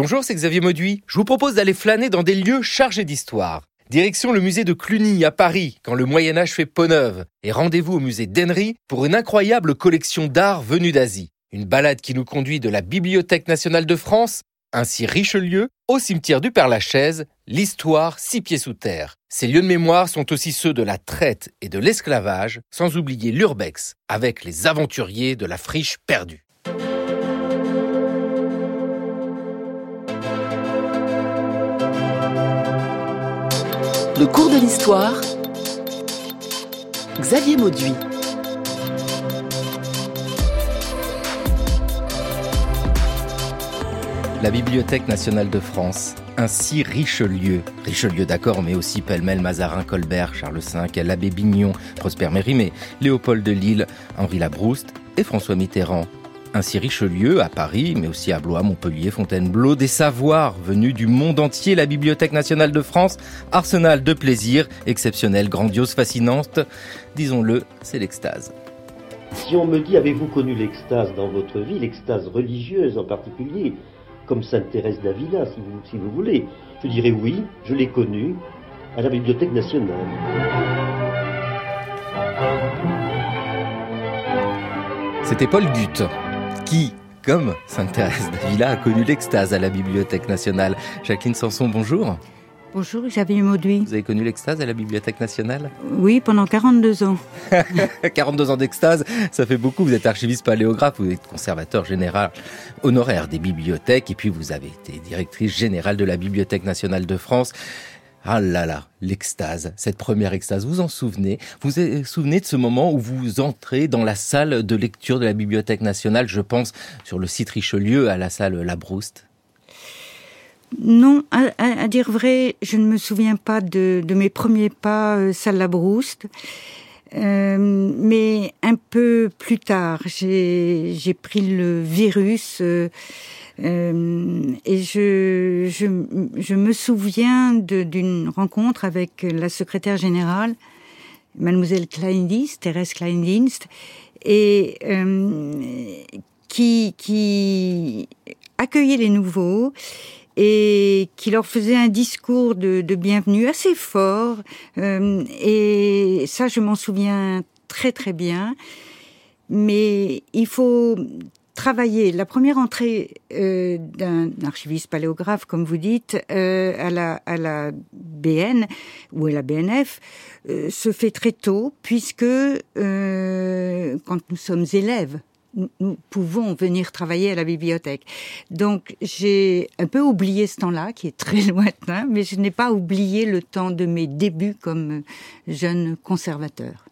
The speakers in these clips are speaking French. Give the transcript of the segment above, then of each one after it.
Bonjour, c'est Xavier Mauduit. Je vous propose d'aller flâner dans des lieux chargés d'histoire. Direction le musée de Cluny à Paris, quand le Moyen Âge fait peau neuve. Et rendez-vous au musée d'Henry pour une incroyable collection d'art venue d'Asie. Une balade qui nous conduit de la Bibliothèque nationale de France, ainsi Richelieu, au cimetière du Père-Lachaise, l'histoire six pieds sous terre. Ces lieux de mémoire sont aussi ceux de la traite et de l'esclavage, sans oublier l'urbex, avec les aventuriers de la friche perdue. Le cours de l'histoire. Xavier Mauduit. La Bibliothèque nationale de France, ainsi Richelieu. Richelieu d'accord, mais aussi pêle-mêle Mazarin, Colbert, Charles V, l'abbé Bignon, Prosper Mérimée, Léopold de Lille, Henri Labrouste et François Mitterrand. Ainsi Richelieu à Paris, mais aussi à Blois, Montpellier, Fontainebleau, des savoirs venus du monde entier, la Bibliothèque nationale de France, arsenal de plaisir, exceptionnel, grandiose, fascinante. Disons-le, c'est l'extase. Si on me dit avez-vous connu l'extase dans votre vie, l'extase religieuse en particulier, comme Sainte Thérèse d'Avila si vous, si vous voulez, je dirais oui, je l'ai connue à la Bibliothèque nationale. C'était Paul Gutte qui, comme Sainte Thérèse d'Avila, a connu l'extase à la Bibliothèque nationale. Jacqueline Sanson, bonjour. Bonjour, Xavier Mauduit. Vous avez connu l'extase à la Bibliothèque nationale? Oui, pendant 42 ans. 42 ans d'extase, ça fait beaucoup. Vous êtes archiviste paléographe, vous êtes conservateur général honoraire des bibliothèques et puis vous avez été directrice générale de la Bibliothèque nationale de France. Ah là là, l'extase, cette première extase, vous en souvenez? Vous vous souvenez de ce moment où vous entrez dans la salle de lecture de la Bibliothèque nationale, je pense sur le site Richelieu, à la salle Labrouste non, à, dire vrai, je ne me souviens pas de, mes premiers pas euh, salle Labrouste. Euh, mais un peu plus tard, j'ai pris le virus euh, euh, et je, je, me souviens d'une rencontre avec la secrétaire générale, mademoiselle Kleindienst, Thérèse Kleindienst, et euh, qui, qui accueillait les nouveaux et qui leur faisait un discours de, de bienvenue assez fort. Euh, et ça, je m'en souviens très très bien. Mais il faut travailler la première entrée euh, d'un archiviste paléographe, comme vous dites, euh, à, la, à la BN ou à la BNF euh, se fait très tôt, puisque euh, quand nous sommes élèves, nous, nous, pouvons venir travailler à la bibliothèque. Donc j'ai un peu oublié ce temps-là, qui est très lointain, mais je n'ai pas oublié le temps de mes débuts comme jeune conservateur.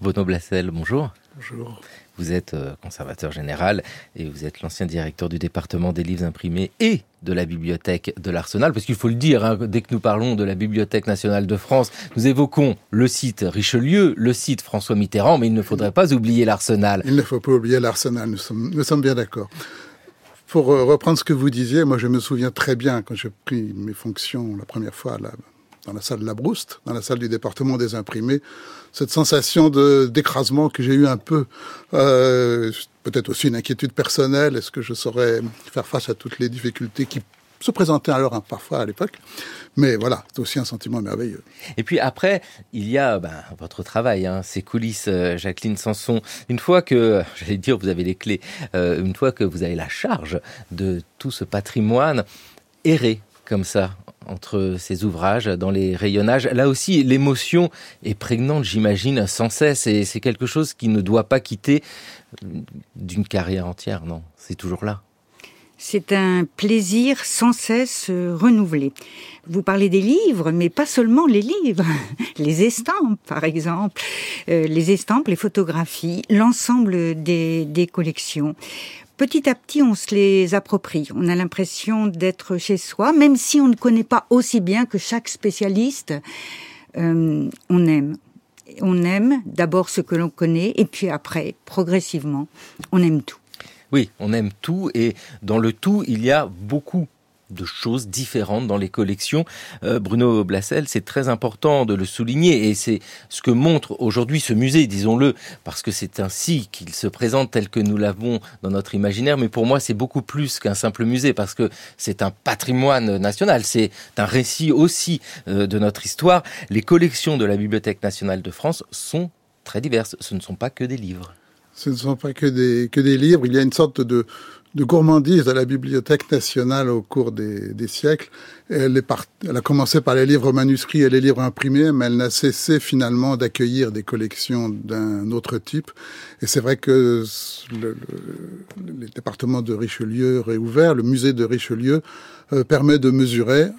Bono Blassel, bonjour. Bonjour. Vous êtes euh, conservateur général et vous êtes l'ancien directeur du département des livres imprimés et de la bibliothèque de l'Arsenal, parce qu'il faut le dire, hein, dès que nous parlons de la Bibliothèque nationale de France, nous évoquons le site Richelieu, le site François Mitterrand, mais il ne faudrait pas oublier l'Arsenal. Il ne faut pas oublier l'Arsenal, nous sommes, nous sommes bien d'accord. Pour euh, reprendre ce que vous disiez, moi je me souviens très bien quand j'ai pris mes fonctions la première fois à la dans la salle de la Brouste, dans la salle du département des imprimés, cette sensation de d'écrasement que j'ai eu un peu, euh, peut-être aussi une inquiétude personnelle, est-ce que je saurais faire face à toutes les difficultés qui se présentaient alors hein, parfois à l'époque? Mais voilà, c'est aussi un sentiment merveilleux. Et puis après, il y a ben, votre travail, hein, ces coulisses, euh, Jacqueline Sanson. Une fois que, j'allais dire, vous avez les clés, euh, une fois que vous avez la charge de tout ce patrimoine, errer comme ça entre ces ouvrages, dans les rayonnages. Là aussi, l'émotion est prégnante, j'imagine, sans cesse, et c'est quelque chose qui ne doit pas quitter d'une carrière entière, non? C'est toujours là. C'est un plaisir sans cesse renouvelé. Vous parlez des livres, mais pas seulement les livres, les estampes, par exemple, euh, les estampes, les photographies, l'ensemble des collections petit à petit, on se les approprie. On a l'impression d'être chez soi, même si on ne connaît pas aussi bien que chaque spécialiste. Euh, on aime. On aime d'abord ce que l'on connaît, et puis après, progressivement, on aime tout. Oui, on aime tout, et dans le tout, il y a beaucoup de choses différentes dans les collections. Euh, Bruno Blassel, c'est très important de le souligner et c'est ce que montre aujourd'hui ce musée, disons-le, parce que c'est ainsi qu'il se présente tel que nous l'avons dans notre imaginaire. Mais pour moi, c'est beaucoup plus qu'un simple musée parce que c'est un patrimoine national, c'est un récit aussi euh, de notre histoire. Les collections de la Bibliothèque nationale de France sont très diverses. Ce ne sont pas que des livres. Ce ne sont pas que des, que des livres. Il y a une sorte de, de gourmandise à la Bibliothèque nationale au cours des, siècles. Elle, a commencé par les livres manuscrits et les livres imprimés, mais elle n'a cessé finalement d'accueillir des collections d'un autre type. Et c'est vrai que le, le, département de Richelieu réouvert, le musée de Richelieu, euh, permet de mesurer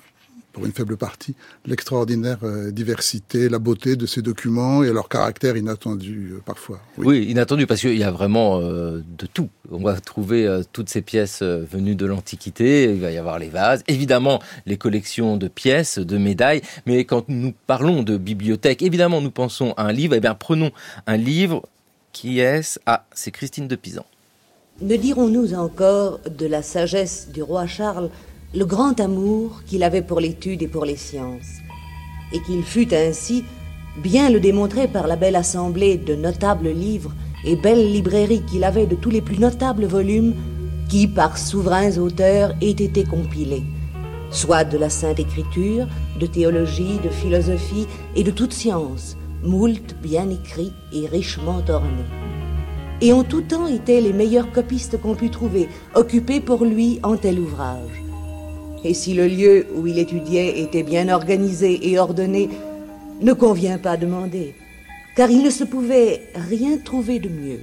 pour une faible partie, l'extraordinaire euh, diversité, la beauté de ces documents et leur caractère inattendu euh, parfois. Oui. inattendu parce qu'il y a vraiment euh, de tout. On va trouver toutes ces pièces venues de l'Antiquité, il va y avoir les vases, évidemment les collections de pièces, de médailles, mais quand nous parlons de bibliothèque, évidemment nous pensons à un livre, eh bien prenons un livre qui est Ah, c'est Christine de Pisan. Ne dirons-nous encore de la sagesse du roi Charles le grand amour qu'il avait pour l'étude et pour les sciences, et qu'il fut ainsi bien le démontrer par la belle assemblée de notables livres et belles librairies qu'il avait de tous les plus notables volumes qui, par souverains auteurs, aient été compilés, soit de la Sainte Écriture, de théologie, de philosophie et de toute science, moult bien écrits et richement ornés. Et en tout temps étaient les meilleurs copistes qu'on put trouver, occupés pour lui en tel ouvrage. Et si le lieu où il étudiait était bien organisé et ordonné, ne convient pas demander, car il ne se pouvait rien trouver de mieux.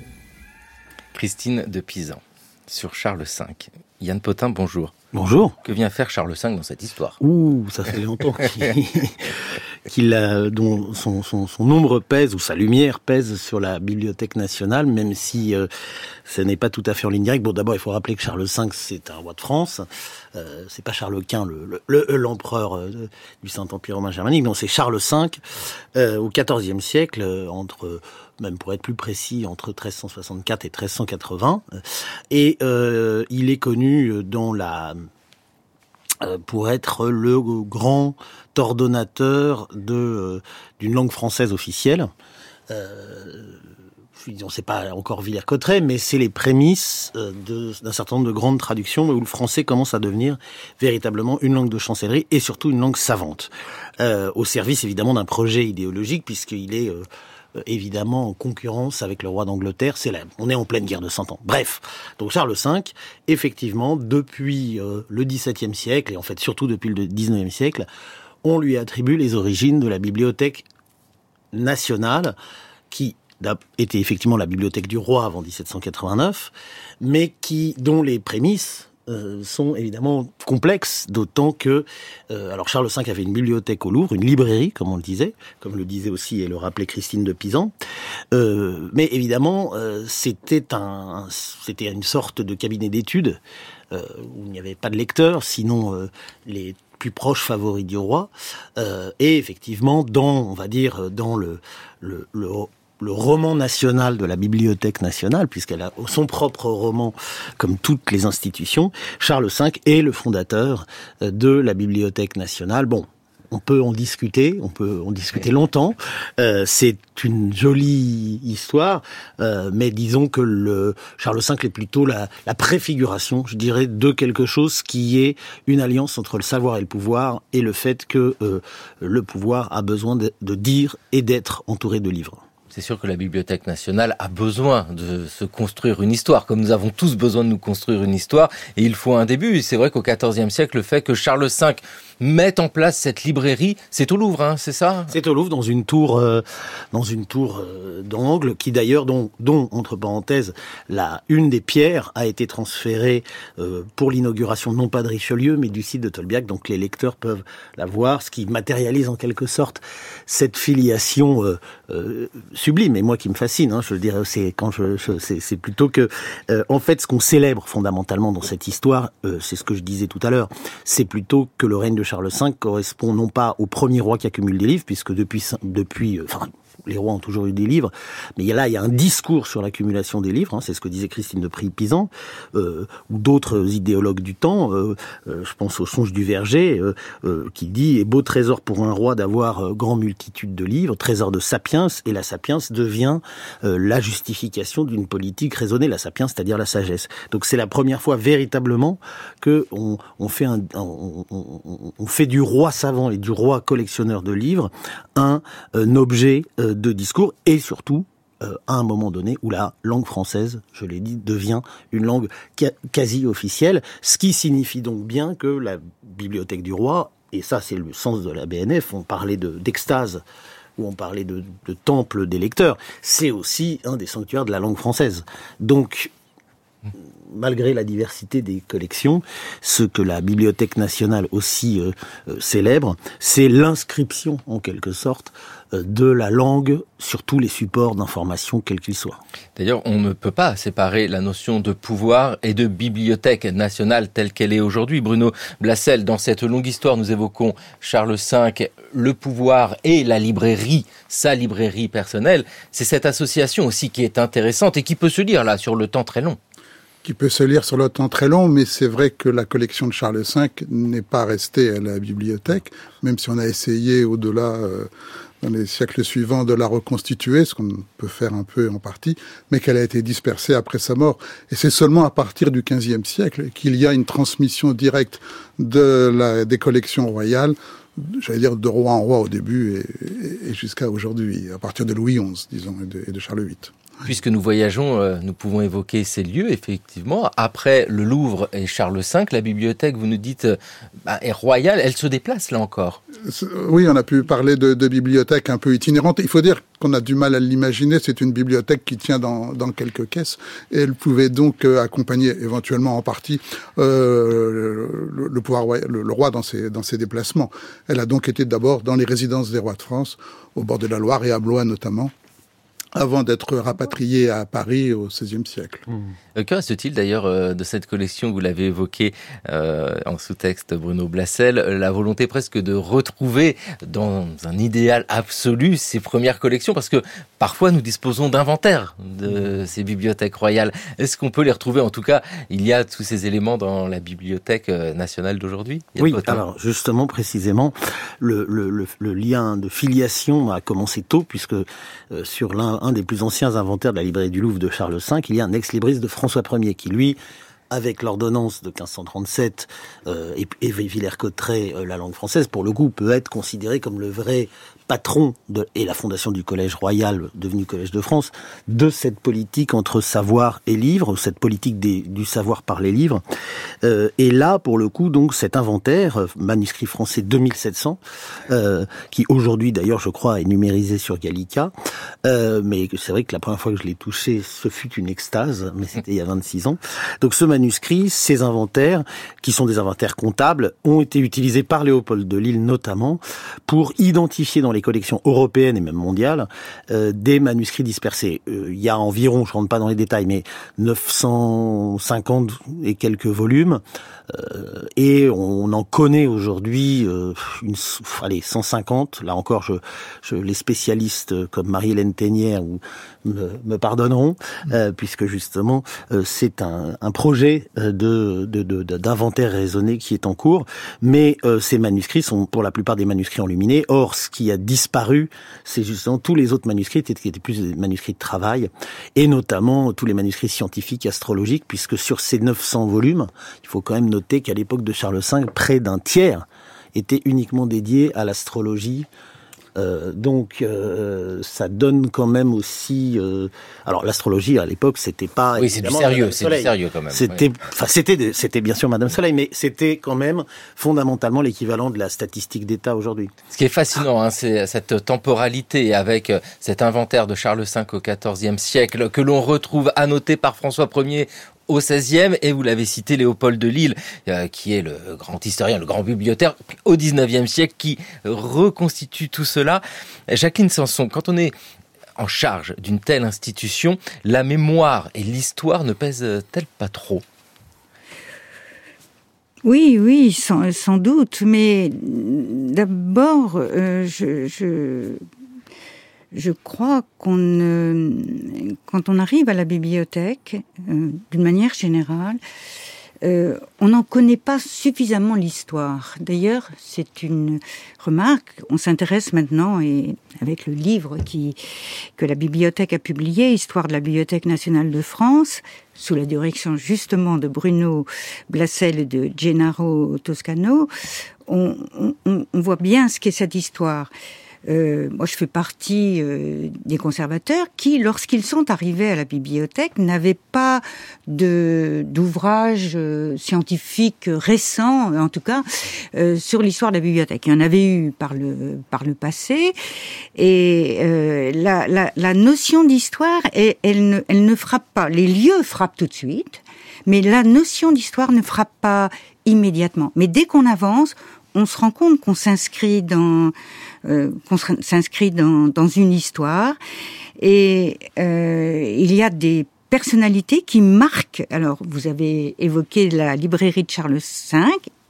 Christine de Pisan, sur Charles V. Yann Potin, bonjour. Bonjour. Que vient faire Charles V dans cette histoire? Ouh, ça fait longtemps qu'il, a, dont son, son, son, ombre pèse ou sa lumière pèse sur la Bibliothèque nationale, même si euh, ce n'est pas tout à fait en ligne directe. Bon, d'abord, il faut rappeler que Charles V, c'est un roi de France. Euh, c'est pas Charles Quint, le, le, l'empereur euh, du Saint-Empire romain germanique. Non, c'est Charles V euh, au XIVe siècle, euh, entre même pour être plus précis, entre 1364 et 1380. Et euh, il est connu dans la euh, pour être le grand ordonnateur de euh, d'une langue française officielle. Euh, on ne sait pas encore Villers-Cotterêts, mais c'est les prémices d'un certain nombre de grandes traductions où le français commence à devenir véritablement une langue de chancellerie et surtout une langue savante, au service évidemment d'un projet idéologique puisqu'il est euh, évidemment en concurrence avec le roi d'Angleterre. C'est on est en pleine guerre de Cent Ans. Bref, donc Charles V, effectivement, depuis euh, le XVIIe siècle et en fait surtout depuis le XIXe siècle, on lui attribue les origines de la bibliothèque nationale qui était effectivement la bibliothèque du roi avant 1789, mais qui dont les prémices euh, sont évidemment complexes, d'autant que euh, alors Charles V avait une bibliothèque au Louvre, une librairie, comme on le disait, comme le disait aussi et le rappelait Christine de Pisan. Euh, mais évidemment, c'était un, c'était une sorte de cabinet d'études où il n'y avait pas de lecteurs, sinon les plus proches favoris du roi. et effectivement, dans, on va dire, dans le, le, le le roman national de la Bibliothèque nationale, puisqu'elle a son propre roman, comme toutes les institutions, Charles V est le fondateur euh, de la Bibliothèque nationale. Bon, on peut en discuter, on peut en discuter longtemps. Euh, c'est une jolie histoire, euh, mais disons que le Charles V est plutôt la, la, préfiguration, je dirais, de quelque chose qui est une alliance entre le savoir et le pouvoir, et le fait que euh, le pouvoir a besoin de, de dire et d'être entouré de livres. C'est sûr que la Bibliothèque nationale a besoin de se construire une histoire, comme nous avons tous besoin de nous construire une histoire, et il faut un début. C'est vrai qu'au XIVe siècle, le fait que Charles V mettent en place cette librairie. C'est au Louvre, hein, c'est ça? C'est au Louvre, dans une tour, euh, dans une tour euh, d'angle, qui d'ailleurs, dont, dont, entre parenthèses, la une des pierres a été transférée euh, pour l'inauguration non pas de Richelieu, mais du site de Tolbiac. Donc les lecteurs peuvent la voir, ce qui matérialise en quelque sorte cette filiation sublime et moi qui me fascine. Hein, je dirais, c'est quand je, je c'est plutôt que, en fait, ce qu'on célèbre fondamentalement dans cette histoire, c'est ce que je disais tout à l'heure, c'est plutôt que le règne de Charles V correspond non pas au premier roi qui accumule des livres, puisque depuis, depuis, euh, les rois ont toujours eu des livres, mais là, il y a un discours sur l'accumulation des livres, hein, c'est ce que disait Christine de Prix-Pisan, euh, ou d'autres idéologues du temps, euh, euh, je pense au songe du verger, qui dit « est beau trésor pour un roi d'avoir grand multitude de livres, trésor de sapiens, et la sapiens devient la justification d'une politique raisonnée, la sapiens, c'est-à-dire la sagesse. » Donc c'est la première fois véritablement que on, on fait un, on, on, on, fait du roi savant et du roi collectionneur de livres un, un objet de discours et surtout euh, à un moment donné où la langue française, je l'ai dit, devient une langue quasi officielle, ce qui signifie donc bien que la bibliothèque du roi, et ça c'est le sens de la BNF, on parlait d'extase ou on parlait de, de temple des lecteurs, c'est aussi un des sanctuaires de la langue française. Donc, malgré la diversité des collections, ce que la Bibliothèque nationale aussi euh, euh, célèbre, c'est l'inscription en quelque sorte euh, de la langue sur tous les supports d'information, quels qu'ils soient. D'ailleurs, on ne peut pas séparer la notion de pouvoir et de bibliothèque nationale telle qu'elle est aujourd'hui. Bruno Blassel, dans cette longue histoire, nous évoquons Charles V, le pouvoir et la librairie, sa librairie personnelle. C'est cette association aussi qui est intéressante et qui peut se lire là sur le temps très long qui peut se lire sur le temps très long, mais c'est vrai que la collection de Charles V n'est pas restée à la bibliothèque, même si on a essayé au-delà euh, dans les siècles suivants de la reconstituer, ce qu'on peut faire un peu en partie, mais qu'elle a été dispersée après sa mort. Et c'est seulement à partir du XVe siècle qu'il y a une transmission directe de la, des collections royales, j'allais dire de roi en roi au début et, jusqu'à aujourd'hui, à partir de Louis XI, disons, et de Charles VIII. Puisque nous voyageons, euh, nous pouvons évoquer ces lieux, effectivement. Après le Louvre et Charles V, la bibliothèque, vous nous dites, euh, bah, est royale, elle se déplace là encore. Oui, on a pu parler de, de bibliothèque un peu itinérante. Il faut dire qu'on a du mal à l'imaginer. C'est une bibliothèque qui tient dans, quelques caisses et elle pouvait donc euh, accompagner éventuellement en partie le, pouvoir, le, roi dans ses déplacements. Elle a donc été d'abord dans les résidences des rois de France, au bord de la Loire et à Blois notamment avant d'être rapatrié à Paris au XVIe siècle. Mmh. Que reste-t-il d'ailleurs euh, de cette collection Vous l'avez évoqué euh, en sous-texte, Bruno Blassel, la volonté presque de retrouver dans un idéal absolu ces premières collections, parce que parfois nous disposons d'inventaires de ces bibliothèques royales. Est-ce qu'on peut les retrouver? En tout cas, il y a tous ces éléments dans la bibliothèque euh, nationale d'aujourd'hui Oui, alors justement, précisément, le, le, le, le, lien de filiation a commencé tôt, puisque euh, sur l'un un des plus anciens inventaires de la librairie du Louvre de Charles V, il y a un ex-libris de François Ier qui, lui, avec l'ordonnance de 1537 euh, et, et Villers-Cotterêts, euh, la langue française, pour le coup, peut être considéré comme le vrai patron et la fondation du Collège Royal, devenu Collège de France, de cette politique entre savoir et livre, cette politique du savoir par les livres. Euh, et là, pour le coup, donc, cet inventaire, euh, manuscrit français 2700, euh, qui aujourd'hui, d'ailleurs, je crois, est numérisé sur Gallica, euh, mais c'est vrai que la première fois que je l'ai touché, ce fut une extase, mais c'était il y a 26 ans. Donc, ce manuscrit, ces inventaires, qui sont des inventaires comptables, ont été utilisés par Léopold de Lille, notamment, pour identifier dans les collections européennes et même mondiales euh, des manuscrits dispersés. Euh, il y a environ, je rentre pas dans les détails, mais 950 et quelques volumes. Euh, et on en connaît aujourd'hui une, allez, 150. Là encore, je, je les spécialistes comme Marie-Hélène Ténière ou me, me pardonneront, euh, puisque justement c'est un, un, projet de, de, de, d'inventaire raisonné qui est en cours. Mais ces manuscrits sont pour la plupart des manuscrits enluminés. Or, ce qui a disparu, c'est justement tous les autres manuscrits qui étaient plus des manuscrits de travail, et notamment tous les manuscrits scientifiques, astrologiques, puisque sur ces 900 volumes, il faut quand même noter qu'à l'époque de Charles V, près d'un tiers était uniquement dédié à l'astrologie, euh, donc euh, ça donne quand même aussi. Euh... Alors l'astrologie à l'époque c'était pas. Oui, c'est du sérieux, c'est du sérieux quand même. C'était, enfin oui. c'était, c'était bien sûr Madame Soleil, mais c'était quand même fondamentalement l'équivalent de la statistique d'État aujourd'hui. Ce qui est fascinant, hein, c'est cette temporalité avec euh, cet inventaire de Charles V au XIVe siècle que l'on retrouve annoté par François Ier au XVIe et vous l'avez cité Léopold de Lille euh, qui est le grand historien, le grand bibliothécaire au XIXe siècle qui reconstitue tout cela. Jacqueline Sanson, quand on est en charge d'une telle institution, la mémoire et l'histoire ne pèsent-elles pas trop? Oui, oui, sans, doute, mais d'abord, euh, je je crois qu'on, quand on arrive à la bibliothèque, euh, d'une manière générale, euh, on n'en connaît pas suffisamment l'histoire. D'ailleurs, c'est une remarque. On s'intéresse maintenant, et avec le livre qui, que la bibliothèque a publié, Histoire de la Bibliothèque nationale de France, sous la direction justement de Bruno Blassel et de Gennaro Toscano, on, on voit bien ce qu'est cette histoire. Euh, moi, je fais partie euh, des conservateurs qui, lorsqu'ils sont arrivés à la bibliothèque, n'avaient pas de d'ouvrage euh, scientifique récent, en tout cas, euh, sur l'histoire de la bibliothèque. Il y en avait eu par le par le passé, et la, la, notion d'histoire, elle, ne, elle ne frappe pas. Les lieux frappent tout de suite, mais la notion d'histoire ne frappe pas immédiatement. Mais dès qu'on avance, on se rend compte qu'on s'inscrit dans euh, qu'on s'inscrit dans, dans, une histoire et euh, il y a des personnalités qui marquent. Alors, vous avez évoqué la librairie de Charles V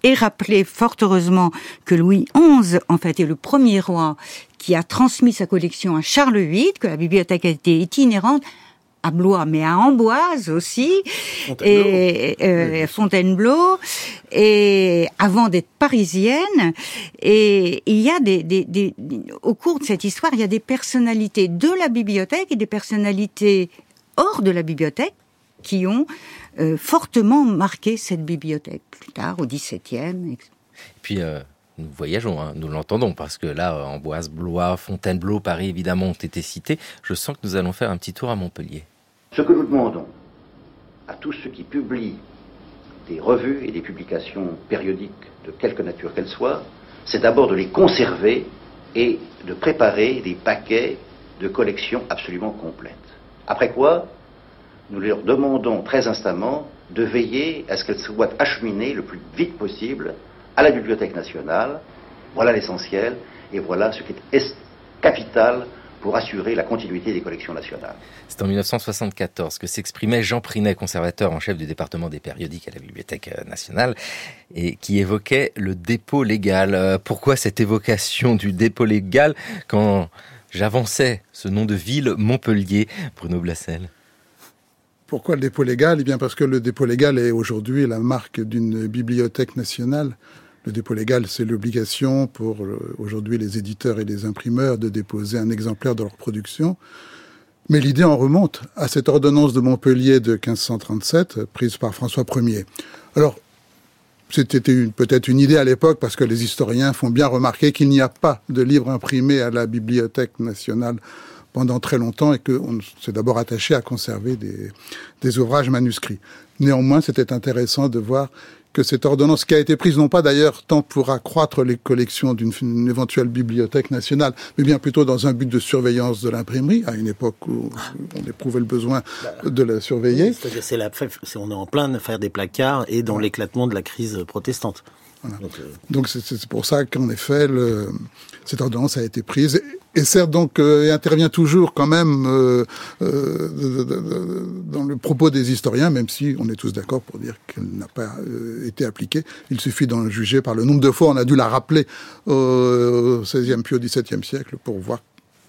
et rappelé fort heureusement que Louis XI, en fait, est le premier roi qui a transmis sa collection à Charles VIII, que la bibliothèque a été itinérante à Blois, mais à Amboise aussi, et euh, Fontainebleau, et avant d'être parisienne. Et il y a des, des, des, au cours de cette histoire, il y a des personnalités de la bibliothèque et des personnalités hors de la bibliothèque qui ont euh, fortement marqué cette bibliothèque plus tard au XVIIe. Et puis euh, nous voyageons, hein, nous l'entendons, parce que là, Amboise, Blois, Fontainebleau, Paris, évidemment, ont été cités. Je sens que nous allons faire un petit tour à Montpellier. Ce que nous demandons à tous ceux qui publient des revues et des publications périodiques de quelque nature qu'elles soient, c'est d'abord de les conserver et de préparer des paquets de collections absolument complètes. Après quoi, nous leur demandons très instamment de veiller à ce qu'elles soient acheminées le plus vite possible à la Bibliothèque nationale. Voilà l'essentiel et voilà ce qui est capital pour assurer la continuité des collections nationales. C'est en 1974 que s'exprimait Jean Prinet, conservateur en chef du département des périodiques à la Bibliothèque euh, nationale, et qui évoquait le dépôt légal. Euh, pourquoi cette évocation du dépôt légal quand j'avançais ce nom de ville, Montpellier, Bruno Blassel? Pourquoi le dépôt légal? Eh bien parce que le dépôt légal est aujourd'hui la marque d'une bibliothèque nationale. Le dépôt légal, c'est l'obligation pour euh, aujourd'hui les éditeurs et les imprimeurs de déposer un exemplaire de leur production. Mais l'idée en remonte à cette ordonnance de Montpellier de 1537 prise par François Ier. Alors, c'était peut-être une idée à l'époque parce que les historiens font bien remarquer qu'il n'y a pas de livre imprimé à la Bibliothèque nationale pendant très longtemps et qu'on s'est d'abord attaché à conserver des, des ouvrages manuscrits. Néanmoins, c'était intéressant de voir que cette ordonnance qui a été prise non pas d'ailleurs tant pour accroître les collections d'une éventuelle bibliothèque nationale, mais bien plutôt dans un but de surveillance de l'imprimerie, à une époque où on éprouvait le besoin de la surveiller. C'est la, on est en plein de faire des placards et dans l'éclatement de la crise protestante. Donc c'est pour ça qu'en effet, le, cette ordonnance a été prise. Et certes donc euh, intervient toujours quand même euh, euh, dans le propos des historiens, même si on est tous d'accord pour dire qu'elle n'a pas été appliquée. Il suffit d'en juger par le nombre de fois. On a dû la rappeler au XVIe puis au XVIIe siècle pour voir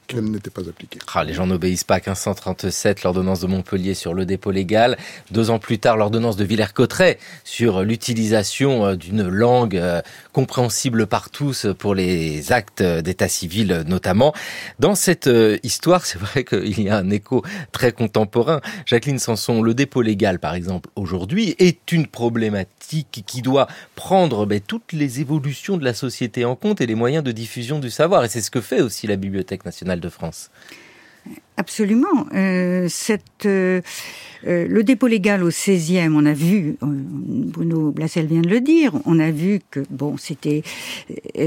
qu'elle n'était pas appliquée. Ah, les gens n'obéissent pas. 1537, l'ordonnance de Montpellier sur le dépôt légal. Deux ans plus tard, l'ordonnance de Villers-Cotterêts sur l'utilisation euh, d'une langue euh, compréhensible par tous pour les actes d'état civil notamment. Dans cette euh, histoire, c'est vrai qu'il y a un écho très contemporain. Jacqueline Sanson, le dépôt légal, par exemple, aujourd'hui, est une problématique qui doit prendre ben, toutes les évolutions de la société en compte et les moyens de diffusion du savoir. Et c'est ce que fait aussi la Bibliothèque nationale de France. Absolument. Euh, euh, euh, le dépôt légal au 16e, on a vu, Bruno Blassel vient de le dire, on a vu que bon, c'était,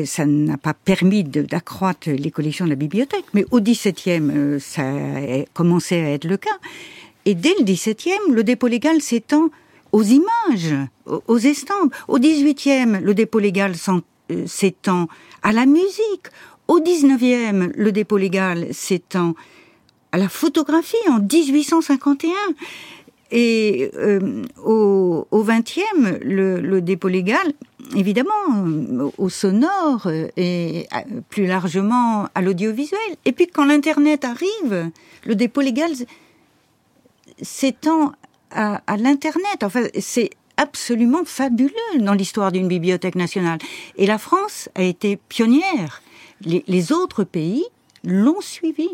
ça n'a pas permis d'accroître les collections de la bibliothèque, mais au 17e, ça a commencé à être le cas. Et dès le 17e, le dépôt légal s'étend aux images, aux estampes. Au 18e, le dépôt légal s'étend à la musique, au 19e, le dépôt légal s'étend à la photographie en 1851. Et euh, au, au 20e, le, dépôt légal, évidemment, euh, au sonore euh, et plus largement à l'audiovisuel. Et puis quand l'Internet arrive, le dépôt légal s'étend à, à l'Internet. Enfin, c'est absolument fabuleux dans l'histoire d'une bibliothèque nationale. Et la France a été pionnière. Les, autres pays l'ont suivi.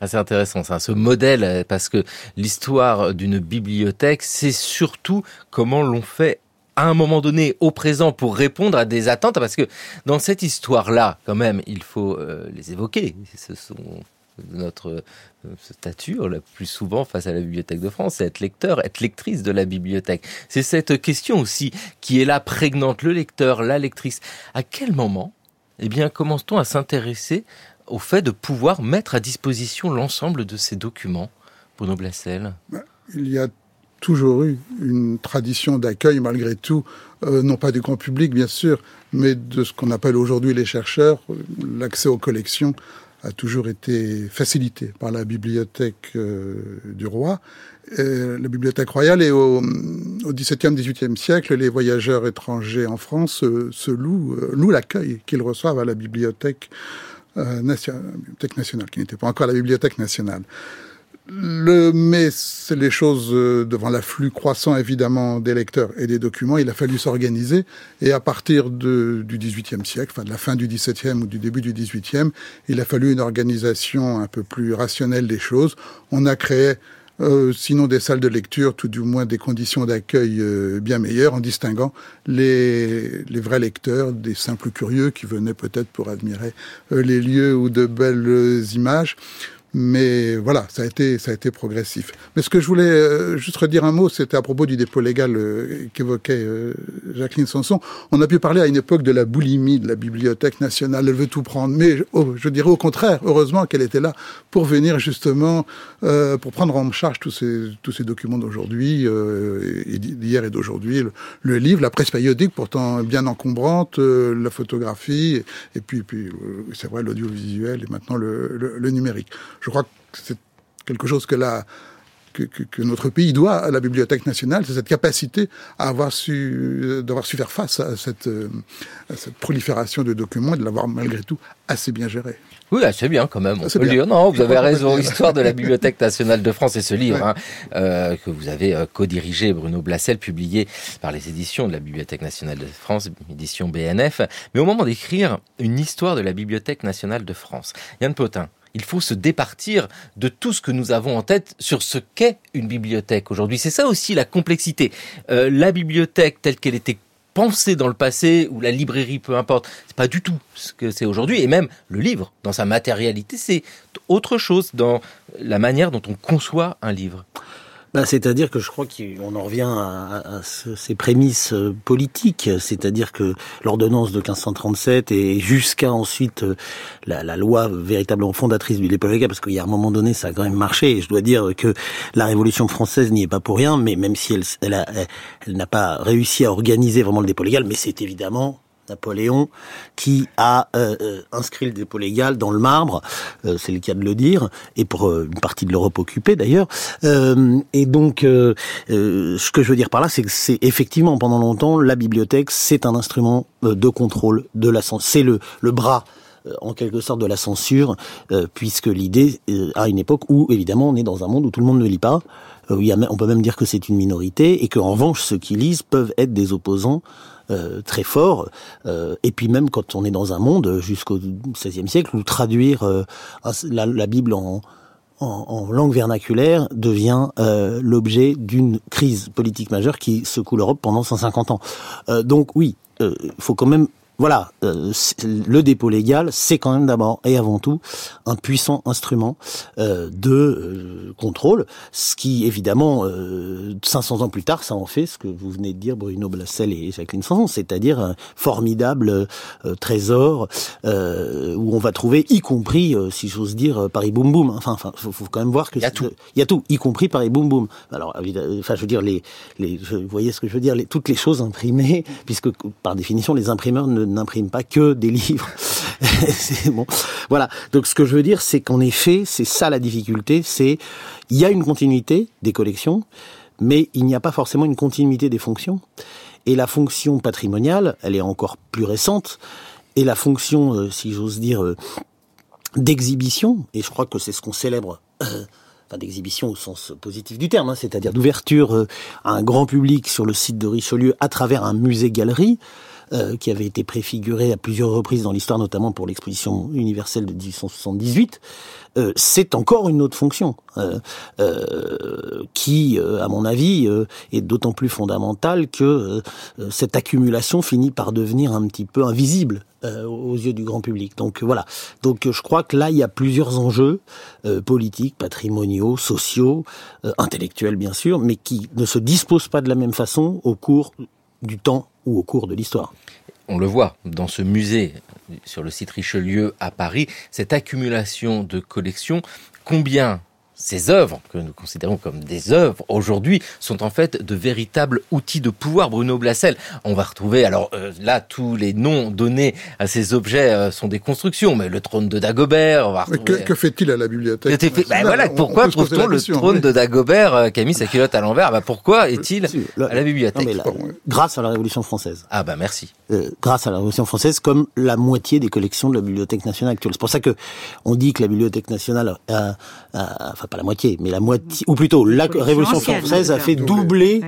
Ah, c'est intéressant ça, ce modèle, parce que l'histoire d'une bibliothèque, c'est surtout comment l'on fait à un moment donné au présent pour répondre à des attentes, parce que dans cette histoire-là, quand même, il faut euh, les évoquer. Ce sont notre euh, stature la plus souvent face à la Bibliothèque de France, c'est être lecteur, être lectrice de la bibliothèque. C'est cette question aussi qui est là prégnante, le lecteur, la lectrice. À quel moment, eh bien, commence-t-on à s'intéresser au fait de pouvoir mettre à disposition l'ensemble de ces documents, Bruno Blassel? Bah, Il y a toujours eu une tradition d'accueil, malgré tout, euh, non pas du grand public, bien sûr, mais de ce qu'on appelle aujourd'hui les chercheurs. L'accès aux collections a toujours été facilité par la bibliothèque euh, du roi. Et la bibliothèque royale et au, XVIIe, XVIIIe siècle, les voyageurs étrangers en France se louent, euh, louent l'accueil qu'ils reçoivent à la bibliothèque euh, bibliothèque nationale, qui n'était pas encore la bibliothèque nationale. Le, mais les choses euh, devant l'afflux croissant évidemment des lecteurs et des documents, il a fallu s'organiser et à partir de, du XVIIIe siècle, enfin de la fin du XVIIe ou du début du XVIIIe, il a fallu une organisation un peu plus rationnelle des choses. On a créé euh, sinon des salles de lecture, tout du moins des conditions d'accueil euh, bien meilleures, en distinguant les, les, vrais lecteurs des simples curieux qui venaient peut-être pour admirer euh, les lieux ou de belles images. Mais voilà, ça a été ça a été progressif. Mais ce que je voulais euh, juste redire un mot, c'était à propos du dépôt légal euh, qu'évoquait euh, Jacqueline Sanson. On a pu parler à une époque de la boulimie de la Bibliothèque nationale. Elle veut tout prendre, mais oh, je dirais au contraire. Heureusement qu'elle était là pour venir justement euh, pour prendre en charge tous ces tous ces documents d'aujourd'hui, euh, d'hier et d'aujourd'hui. Le, le, livre, la presse périodique, pourtant bien encombrante, euh, la photographie, et, et puis puis c'est vrai l'audiovisuel et maintenant le, le, le numérique. Je crois que c'est quelque chose que la que, que, que, notre pays doit à la Bibliothèque nationale, c'est cette capacité à avoir su, d'avoir su faire face à cette, à cette prolifération de documents et de l'avoir malgré tout assez bien géré. Oui, assez bien quand même. On peut bien. dire. Non, vous avez raison. Histoire de la Bibliothèque nationale de France et ce livre hein, euh, que vous avez euh, co-dirigé, Bruno Blassel, publié par les éditions de la Bibliothèque nationale de France, édition BNF. Mais au moment d'écrire une histoire de la Bibliothèque nationale de France, Yann Potin, il faut se départir de tout ce que nous avons en tête sur ce qu'est une bibliothèque aujourd'hui. C'est ça aussi la complexité. Euh, la bibliothèque telle qu'elle était pensée dans le passé ou la librairie, peu importe, c'est pas du tout ce que c'est aujourd'hui. Et même le livre, dans sa matérialité, c'est autre chose dans la manière dont on conçoit un livre. Ben, c'est-à-dire que je crois qu'on en revient à, ces prémices euh, politiques, c'est-à-dire que l'ordonnance de 1537 et jusqu'à ensuite euh, la, loi véritablement fondatrice du dépôt légal, parce qu'il y a un moment donné, ça a quand même marché, et je dois dire que la Révolution française n'y est pas pour rien, mais même si elle, elle n'a pas réussi à organiser vraiment le dépôt légal, mais c'est évidemment Napoléon, qui a euh, inscrit le dépôt légal dans le marbre, euh, c'est le cas de le dire, et pour euh, une partie de l'Europe occupée d'ailleurs. et donc, ce que je veux dire par là, c'est que c'est effectivement pendant longtemps la bibliothèque, c'est un instrument de contrôle de la c'est le, bras en quelque sorte de la censure, puisque l'idée à une époque où évidemment on est dans un monde où tout le monde ne lit pas, où on peut même dire que c'est une minorité, et qu'en revanche ceux qui lisent peuvent être des opposants euh, très fort. Euh, et puis même quand on est dans un monde jusqu'au XVIe siècle où traduire euh, la, la, Bible en, en, en, langue vernaculaire devient euh, l'objet d'une crise politique majeure qui secoue l'Europe pendant 150 ans. Euh, donc oui, il faut quand même voilà, euh, le dépôt légal, c'est quand même d'abord et avant tout un puissant instrument euh, de euh, contrôle, ce qui évidemment, 500 ans plus tard, ça en fait ce que vous venez de dire Bruno Blassel et Jacqueline Sanson, c'est-à-dire un formidable trésor où on va trouver, y compris, si j'ose dire, Paris Boom Boom. Enfin, enfin, faut, faut quand même voir que il y a tout, il y a tout, y compris Paris Boom Boom. Alors, enfin, je veux dire les, les, vous voyez ce que je veux dire, les, toutes les choses imprimées, puisque par définition, les imprimeurs ne n'imprime pas que des livres. bon, voilà. Donc ce que je veux dire, c'est qu'en effet, c'est ça la difficulté, c'est il y a une continuité des collections, mais il n'y a pas forcément une continuité des fonctions. Et la fonction patrimoniale, elle est encore plus récente, et la fonction, euh, si j'ose dire, euh, d'exhibition, et je crois que c'est ce qu'on célèbre, euh, enfin d'exhibition au sens positif du terme, hein, c'est-à-dire d'ouverture à un grand public sur le site de Richelieu à travers un musée-galerie, euh, qui avait été préfiguré à plusieurs reprises dans l'histoire, notamment pour l'exposition universelle de 1878, euh, c'est encore une autre fonction euh, euh qui, à mon avis, est d'autant plus fondamentale que cette accumulation finit par devenir un petit peu invisible aux yeux du grand public. Donc voilà. Donc je crois que là il y a plusieurs enjeux politiques, patrimoniaux, sociaux, intellectuels bien sûr, mais qui ne se disposent pas de la même façon au cours du temps ou au cours de l'histoire. On le voit dans ce musée sur le site Richelieu à Paris, cette accumulation de collections, combien ces œuvres, que nous considérons comme des œuvres aujourd'hui, sont en fait de véritables outils de pouvoir. Bruno Blassel, on va retrouver, alors euh, là, tous les noms donnés à ces objets euh, sont des constructions, mais le trône de Dagobert, on va retrouver... Que, fait-il à la bibliothèque ben voilà, Pourquoi trouve-t-on le trône de Dagobert euh, qui a mis sa culotte à l'envers bah Pourquoi est-il à la bibliothèque? Grâce à la Révolution française. Ah bah merci. grâce à la Révolution française, comme la moitié des collections de la Bibliothèque nationale actuelle. C'est pour ça que on dit que la Bibliothèque nationale a, a, pas la moitié, mais la moitié, ou plutôt la Révolution française a fait doubler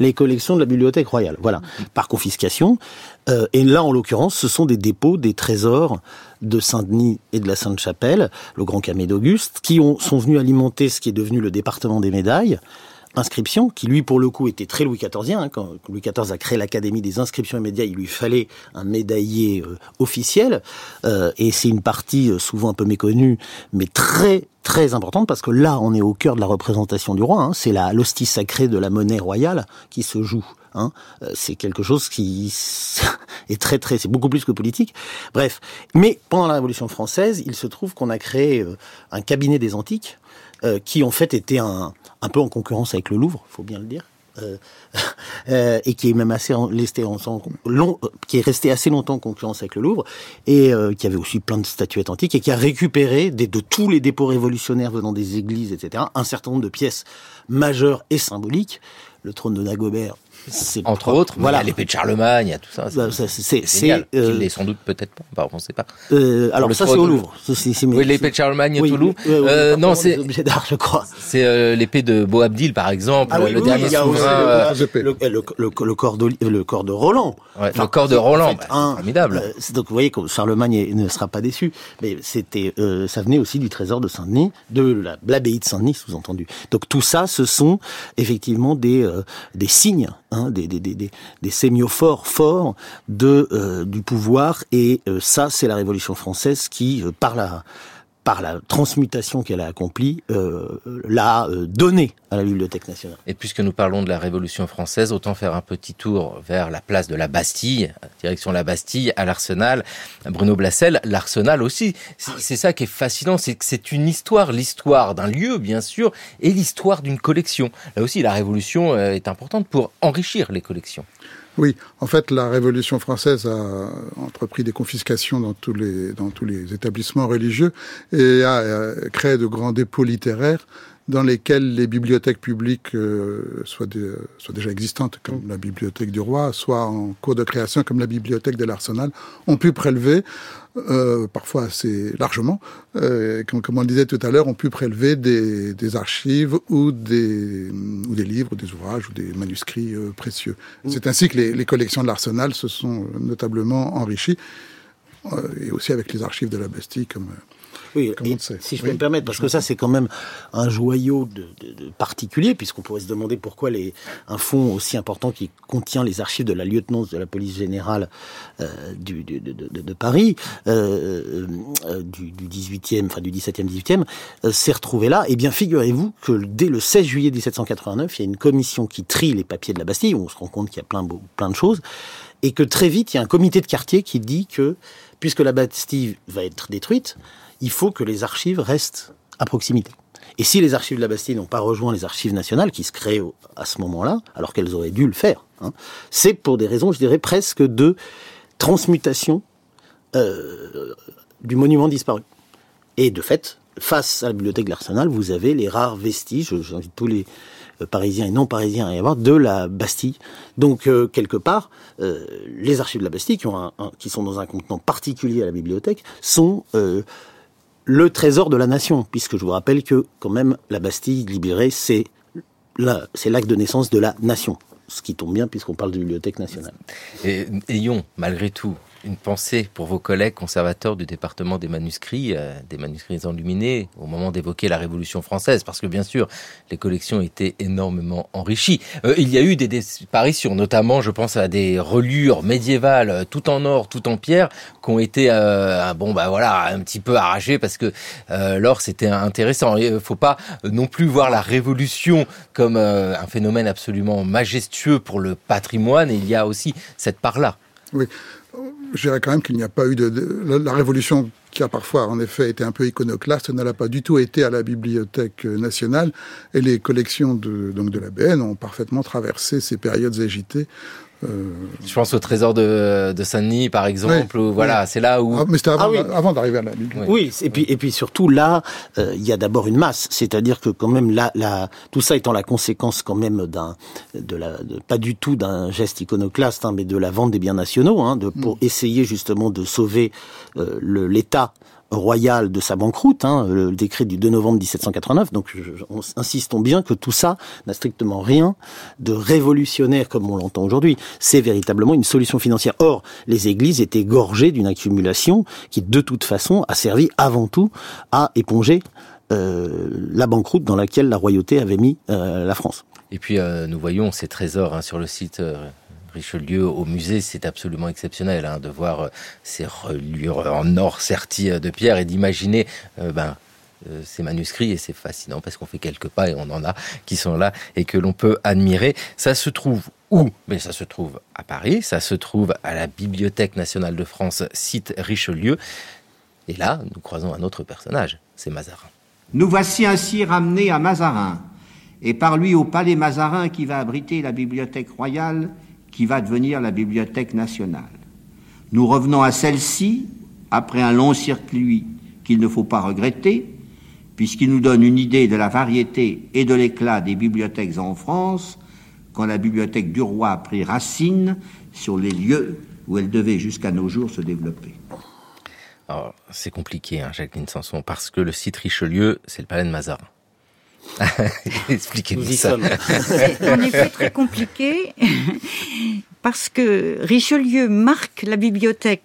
les collections de la Bibliothèque royale. Voilà, par confiscation. Euh, et là, en l'occurrence, ce sont des dépôts, des trésors de Saint-Denis et de la Sainte-Chapelle, le Grand Camé d'Auguste, qui ont, sont venus alimenter ce qui est devenu le département des médailles inscription, qui lui pour le coup était très Louis XIVien. Hein, quand Louis XIV a créé l'Académie des inscriptions et médias, il lui fallait un médaillé euh, officiel. Euh, et c'est une partie euh, souvent un peu méconnue, mais très très importante parce que là on est au cœur de la représentation du roi. Hein, c'est la l'hostie sacrée de la monnaie royale qui se joue. Hein. c'est quelque chose qui est très très, c'est beaucoup plus que politique. Bref, mais pendant la Révolution française, il se trouve qu'on a créé un cabinet des antiques qui en fait était un, un peu en concurrence avec le Louvre, faut bien le dire. Euh, euh, et qui est même assez resté long, qui est resté assez longtemps en concurrence avec le Louvre et qui avait aussi plein de statuettes antiques et qui a récupéré des, de tous les dépôts révolutionnaires venant des églises, etc., un certain nombre de pièces majeures et symboliques. Le trône de Dagobert, entre autres, voilà. l'épée de Charlemagne, il y a tout ça. Bah, c'est génial. Euh... Il est sans doute peut-être pas, bah, on ne sait pas. Euh, alors ça c'est au Louvre. oui, l'épée de Charlemagne oui, Toulouse. euh, non, c'est objet d'art, je crois. C'est euh, l'épée de Boabdil, par exemple, ah, oui, le dernier souverain. Le, corps de le corps de Roland. Le corps de Roland, un, formidable. Euh, donc vous voyez que Charlemagne ne sera pas déçu, mais c'était euh, ça venait aussi du trésor de Saint-Denis, de l'abbaye de Saint-Denis, sous-entendu. Donc tout ça, ce sont effectivement des des signes, hein, des, sémiophores forts euh, du pouvoir. Et euh, ça, c'est la Révolution française qui, euh, par la par la transmutation qu'elle a accomplie, l'a donné à la Bibliothèque nationale. Et puisque nous parlons de la Révolution française, autant faire un petit tour vers la place de la Bastille, direction la Bastille, à l'Arsenal. Bruno Blassel, l'Arsenal aussi, c'est ça qui est fascinant, c'est que c'est une histoire, l'histoire d'un lieu, bien sûr, et l'histoire d'une collection. Là aussi, la Révolution est importante pour enrichir les collections. Oui, en fait, la Révolution française a entrepris des confiscations dans tous les, établissements religieux et a euh, créé de grands dépôts littéraires dans lesquels les bibliothèques publiques euh, soient, déjà existantes, comme la bibliothèque du roi, soit en cours de création, comme la bibliothèque de l'Arsenal, ont pu prélever, euh, parfois assez largement, euh, comme, comme, on le disait tout à l'heure, ont pu prélever des, des, archives ou des, ou des livres, des ouvrages ou des manuscrits euh, précieux. Mm. C'est ainsi que les, les collections de l'Arsenal se sont notablement enrichies, et aussi avec les archives de la Bastille, comme oui, si je peux me permettre, parce que ça c'est quand même un joyau de, de, particulier, puisqu'on pourrait se demander pourquoi les, un fonds aussi important qui contient les archives de la lieutenance de la police générale euh, du, de, de, Paris, euh, euh, du, du 18e, enfin du 17e, 18e, euh, s'est retrouvé là. Eh bien, figurez-vous que dès le 16 juillet 1789, il y a une commission qui trie les papiers de la Bastille, où on se rend compte qu'il y a plein, plein de choses, et que très vite, il y a un comité de quartier qui dit que, puisque la Bastille va être détruite, il faut que les archives restent à proximité. Et si les archives de la Bastille n'ont pas rejoint les archives nationales, qui se créent à ce moment-là, alors qu'elles auraient dû le faire, hein, c'est pour des raisons, je dirais, presque de transmutation euh, du monument disparu. Et de fait, face à la bibliothèque de l'Arsenal, vous avez les rares vestiges, j'invite tous les, parisiens et non parisiens à y avoir, de la Bastille. Donc, quelque part, les archives de la Bastille, qui sont dans un contenant particulier à la bibliothèque, sont le trésor de la nation, puisque je vous rappelle que quand même la Bastille libérée, c'est l'acte de naissance de la nation ce qui tombe bien puisqu'on parle de bibliothèque nationale. Et ayons malgré tout une pensée pour vos collègues conservateurs du département des manuscrits, euh, des manuscrits enluminés, au moment d'évoquer la Révolution française, parce que bien sûr, les collections étaient énormément enrichies. Euh, il y a eu des disparitions, notamment, je pense à des reliures médiévales, euh, tout en or, tout en pierre, qui ont été, bon, bah voilà, un petit peu arrachées parce que l'or c'était intéressant. Il faut pas non plus voir la Révolution comme un phénomène absolument majestueux pour le patrimoine. Et il y a aussi cette part-là. Oui, je dirais quand même qu'il n'y a pas eu de, la, révolution qui a parfois en effet été un peu iconoclaste n'a pas du tout été à la Bibliothèque nationale. Et les collections de, donc de la BN ont parfaitement traversé ces périodes agitées euh, Je pense au trésor de, de Saint-Denis, par exemple. voilà, c'est là où. Ah, mais c'était avant, ah avant d'arriver à la bibliothèque. Oui, et puis et puis surtout là, euh, il y a d'abord une masse, c'est-à-dire que quand même là, là, tout ça étant la conséquence quand même d'un, de la, de, pas du tout d'un geste iconoclaste, hein, mais de la vente des biens nationaux, hein, de pour mm. essayer justement de sauver euh, l'État royal de sa banqueroute, hein, le décret du 2 novembre 1789. Donc, insistons bien que tout ça n'a strictement rien de révolutionnaire comme on l'entend aujourd'hui. C'est véritablement une solution financière. Or, les églises étaient gorgées d'une accumulation qui, de toute façon, a servi avant tout à éponger euh, la banqueroute dans laquelle la royauté avait mis euh, la France. Et puis, euh, nous voyons ces trésors hein, sur le site Richelieu au musée, c'est absolument exceptionnel hein, de voir euh, ces reliures en or serties euh, de pierre et d'imaginer euh, ben, ces manuscrits et c'est fascinant parce qu'on fait quelques pas et on en a qui sont là et que l'on peut admirer. Ça se trouve où? Mais ça se trouve à Paris, ça se trouve à la Bibliothèque nationale de France, site Richelieu. Et là, nous croisons un autre personnage, c'est Mazarin. Nous voici ainsi ramenés à Mazarin et par lui au palais Mazarin qui va abriter la Bibliothèque royale qui va devenir la Bibliothèque nationale. Nous revenons à celle-ci après un long circuit qu'il ne faut pas regretter, puisqu'il nous donne une idée de la variété et de l'éclat des bibliothèques en France, quand la bibliothèque du roi a pris racine sur les lieux où elle devait jusqu'à nos jours se développer. c'est compliqué, hein, Jacqueline Sanson, parce que le site Richelieu, c'est le palais de Mazarin. Expliquez-nous ça. C'est en effet très compliqué parce que Richelieu marque la bibliothèque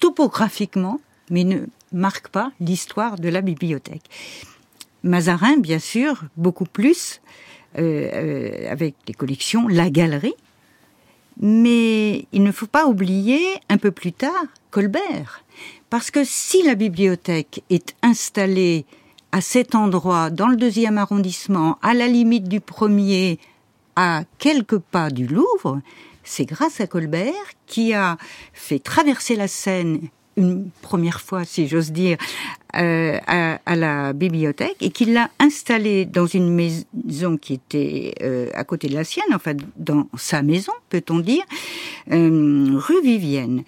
topographiquement, mais ne marque pas l'histoire de la bibliothèque. Mazarin, bien sûr, beaucoup plus, euh, euh, avec les collections, la galerie. Mais il ne faut pas oublier, un peu plus tard, Colbert. Parce que si la bibliothèque est installée à cet endroit, dans le deuxième arrondissement, à la limite du premier, à quelques pas du Louvre, c'est grâce à Colbert qui a fait traverser la Seine une première fois, si j'ose dire, euh, à, la bibliothèque et qui l'a installée dans une maison qui était euh, à côté de la sienne, enfin dans sa maison, peut-on dire, euh, rue Vivienne.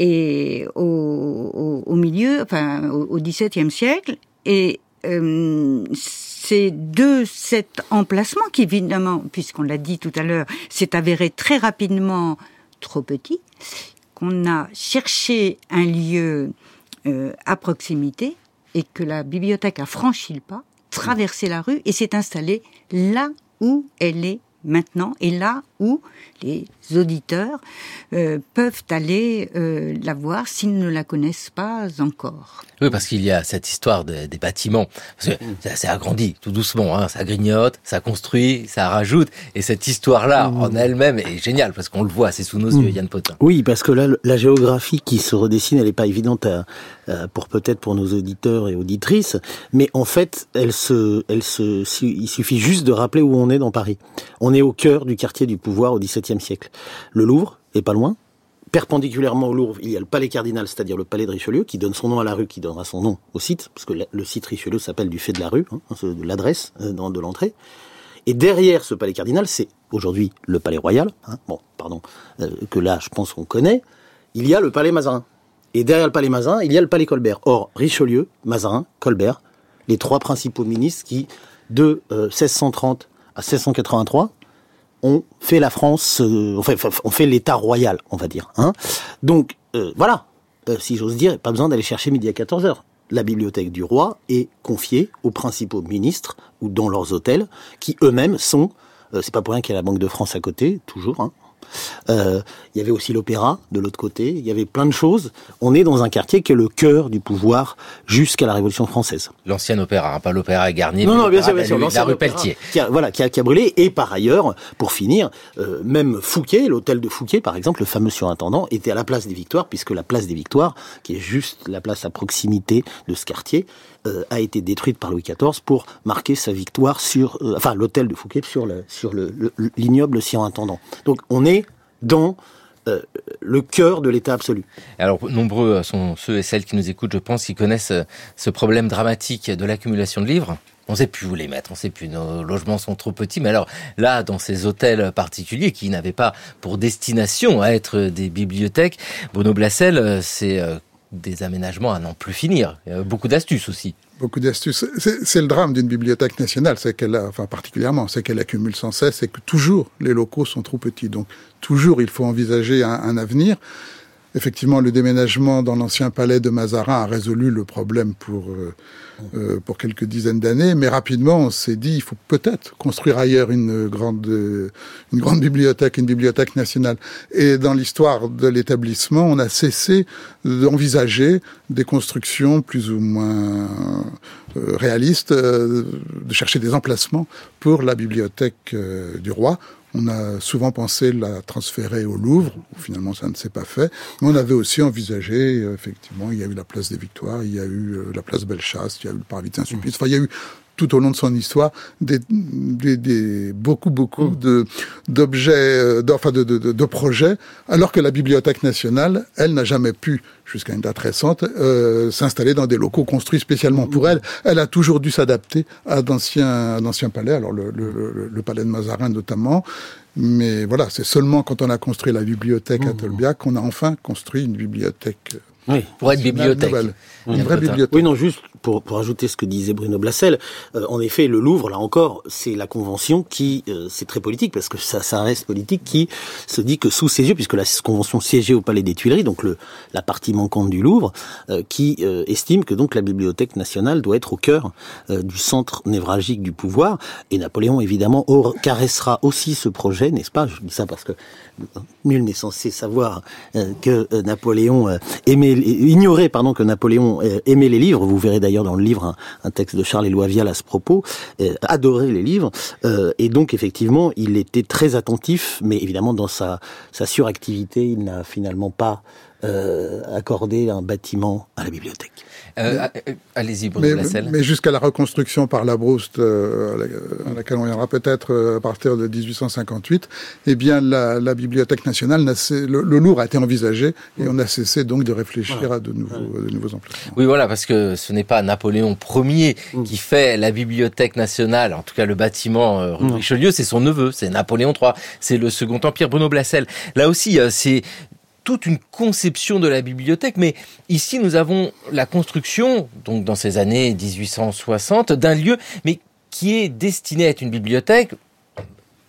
Et au, au, milieu, enfin au XVIIe siècle, et euh, c'est de cet emplacement qui, évidemment, puisqu'on l'a dit tout à l'heure, s'est avéré très rapidement trop petit, qu'on a cherché un lieu euh, à proximité et que la bibliothèque a franchi le pas, traversé la rue et s'est installée là où elle est maintenant. Et là où les auditeurs euh, peuvent aller euh, la voir s'ils ne la connaissent pas encore. Oui, parce qu'il y a cette histoire des bâtiments. Parce que ça s'est agrandi tout doucement, hein, ça grignote, ça construit, ça rajoute. Et cette histoire-là, mmh. en elle-même, est géniale, parce qu'on le voit, c'est sous nos yeux, mmh. Yann Potin. Oui, parce que là, la géographie qui se redessine, elle n'est pas évidente pour peut-être pour nos auditeurs et auditrices, mais en fait, elle se, elle se, il suffit juste de rappeler où on est dans Paris. On est au cœur du quartier du pouvoir au XVIIe siècle. Le Louvre est pas loin. Perpendiculairement au Louvre, il y a le palais cardinal, c'est-à-dire le palais de Richelieu, qui donne son nom à la rue, qui donnera son nom au site, parce que le site Richelieu s'appelle du fait de la rue, hein, de l'adresse euh, de l'entrée. Et derrière ce palais cardinal, c'est aujourd'hui le palais royal, hein, pardon, euh, que là, je pense qu'on connaît. Il y a le palais Mazarin. Et derrière le palais Mazarin, il y a le palais Colbert. Or, Richelieu, Mazarin, Colbert, les trois principaux ministres qui, de 1630 euh, à 1683, on fait la France, euh, on fait, l'État royal, on va dire. Hein Donc euh, voilà, euh, si j'ose dire, pas besoin d'aller chercher midi à 14 heures. La bibliothèque du roi est confiée aux principaux ministres ou dans leurs hôtels, qui eux-mêmes sont, c'est pas pour rien qu'il y a la Banque de France à côté, toujours, hein, euh, il y avait aussi l'opéra de l'autre côté. Il y avait plein de choses. On est dans un quartier qui est le cœur du pouvoir jusqu'à la Révolution française. L'ancien opéra, hein, pas l'opéra Garnier. Non, non, bien sûr, bien sûr. La rue Pelletier. Qui a, voilà, qui a, qui a, brûlé. Et par ailleurs, pour finir, euh, même Fouquet, l'hôtel de Fouquet, par exemple, le fameux surintendant, était à la place des Victoires, puisque la place des Victoires, qui est juste la place à proximité de ce quartier, euh, a été détruite par Louis XIV pour marquer sa victoire sur, enfin, l'hôtel de Fouquet sur le sur le l'ignoble surintendant. Donc, on est dans euh, le cœur de l'État absolu. Alors, nombreux sont ceux et celles qui nous écoutent, je pense, qui connaissent euh, ce problème dramatique de l'accumulation de livres. On ne sait plus où les mettre, on ne sait plus, nos logements sont trop petits. Mais alors là, dans ces hôtels particuliers qui n'avaient pas pour destination à être des bibliothèques, Bruno Blassel, euh, c'est des aménagements à n'en plus finir. Beaucoup d'astuces aussi beaucoup d'astuces. C'est le drame d'une bibliothèque nationale, c'est qu'elle, enfin particulièrement, c'est qu'elle accumule sans cesse et que toujours les locaux sont trop petits. Donc toujours il faut envisager un avenir. Effectivement, le déménagement dans l'ancien palais de Mazarin a résolu le problème pour euh, euh, pour quelques dizaines d'années, mais rapidement on s'est dit il faut peut-être construire ailleurs une grande une grande bibliothèque, une bibliothèque nationale. Et dans l'histoire de l'établissement, on a cessé d'envisager des constructions plus ou moins euh, réalistes, de chercher des emplacements pour la bibliothèque du roi on a souvent pensé la transférer au Louvre, finalement ça ne s'est pas fait. Mais on avait aussi envisagé, euh, effectivement, il y a eu la place des Victoires, il y a eu euh, la place Bellechasse, il y a eu le parvis Saint-Sulpice. Enfin, il y a eu tout au long de son histoire des, des, des beaucoup beaucoup mm. de d'objets, euh, enfin de, de, de, projets, alors que la Bibliothèque nationale, elle n'a jamais pu jusqu'à une date récente euh, s'installer dans des locaux construits spécialement pour elle. Elle a toujours dû s'adapter à d'anciens d'anciens palais, alors le, le, le, palais de Mazarin notamment. Mais voilà, c'est seulement quand on a construit la bibliothèque à mm. Tolbiac qu'on a enfin construit une bibliothèque oui, pour être bibliothèque. Une vraie bibliothèque. Oui, non, juste pour, pour ajouter ce que disait Bruno Blassel, euh, en effet, le Louvre, là encore, c'est la convention qui, euh, c'est très politique, parce que ça, ça reste politique, qui se dit que sous ses yeux, puisque la convention siégeait au Palais des Tuileries, donc le, la partie manquante du Louvre, euh, qui estime que donc la Bibliothèque nationale doit être au cœur du centre névralgique du pouvoir, et Napoléon, évidemment, caressera aussi ce projet, n'est-ce pas? Je dis ça parce que nul n'est censé savoir que Napoléon aimait ignorer pardon que Napoléon euh, aimait les livres. Vous verrez d'ailleurs dans le livre un, texte de Charles Éloi Vial à ce propos. Euh, adorait les livres euh, et donc effectivement il était très attentif, mais évidemment dans sa, suractivité, il n'a finalement pas euh, accordé un bâtiment à la bibliothèque. Euh, euh Allez-y, Bruno Mais, mais jusqu'à la reconstruction par la Brouste, euh, à laquelle on viendra peut-être à partir de 1858, eh bien, la, la Bibliothèque nationale, le, le, Louvre a été envisagé et on a cessé donc de réfléchir à de nouveaux, de nouveaux emplacements. Oui, voilà, parce que ce n'est pas Napoléon Ier mm. qui fait la Bibliothèque nationale, en tout cas le bâtiment rue Richelieu, c'est son neveu, c'est Napoléon III, c'est le Second Empire, Bruno Blassel. Là aussi, c'est toute une conception de la bibliothèque, mais ici nous avons la construction, donc dans ces années 1860, d'un lieu, mais qui est destiné à être une bibliothèque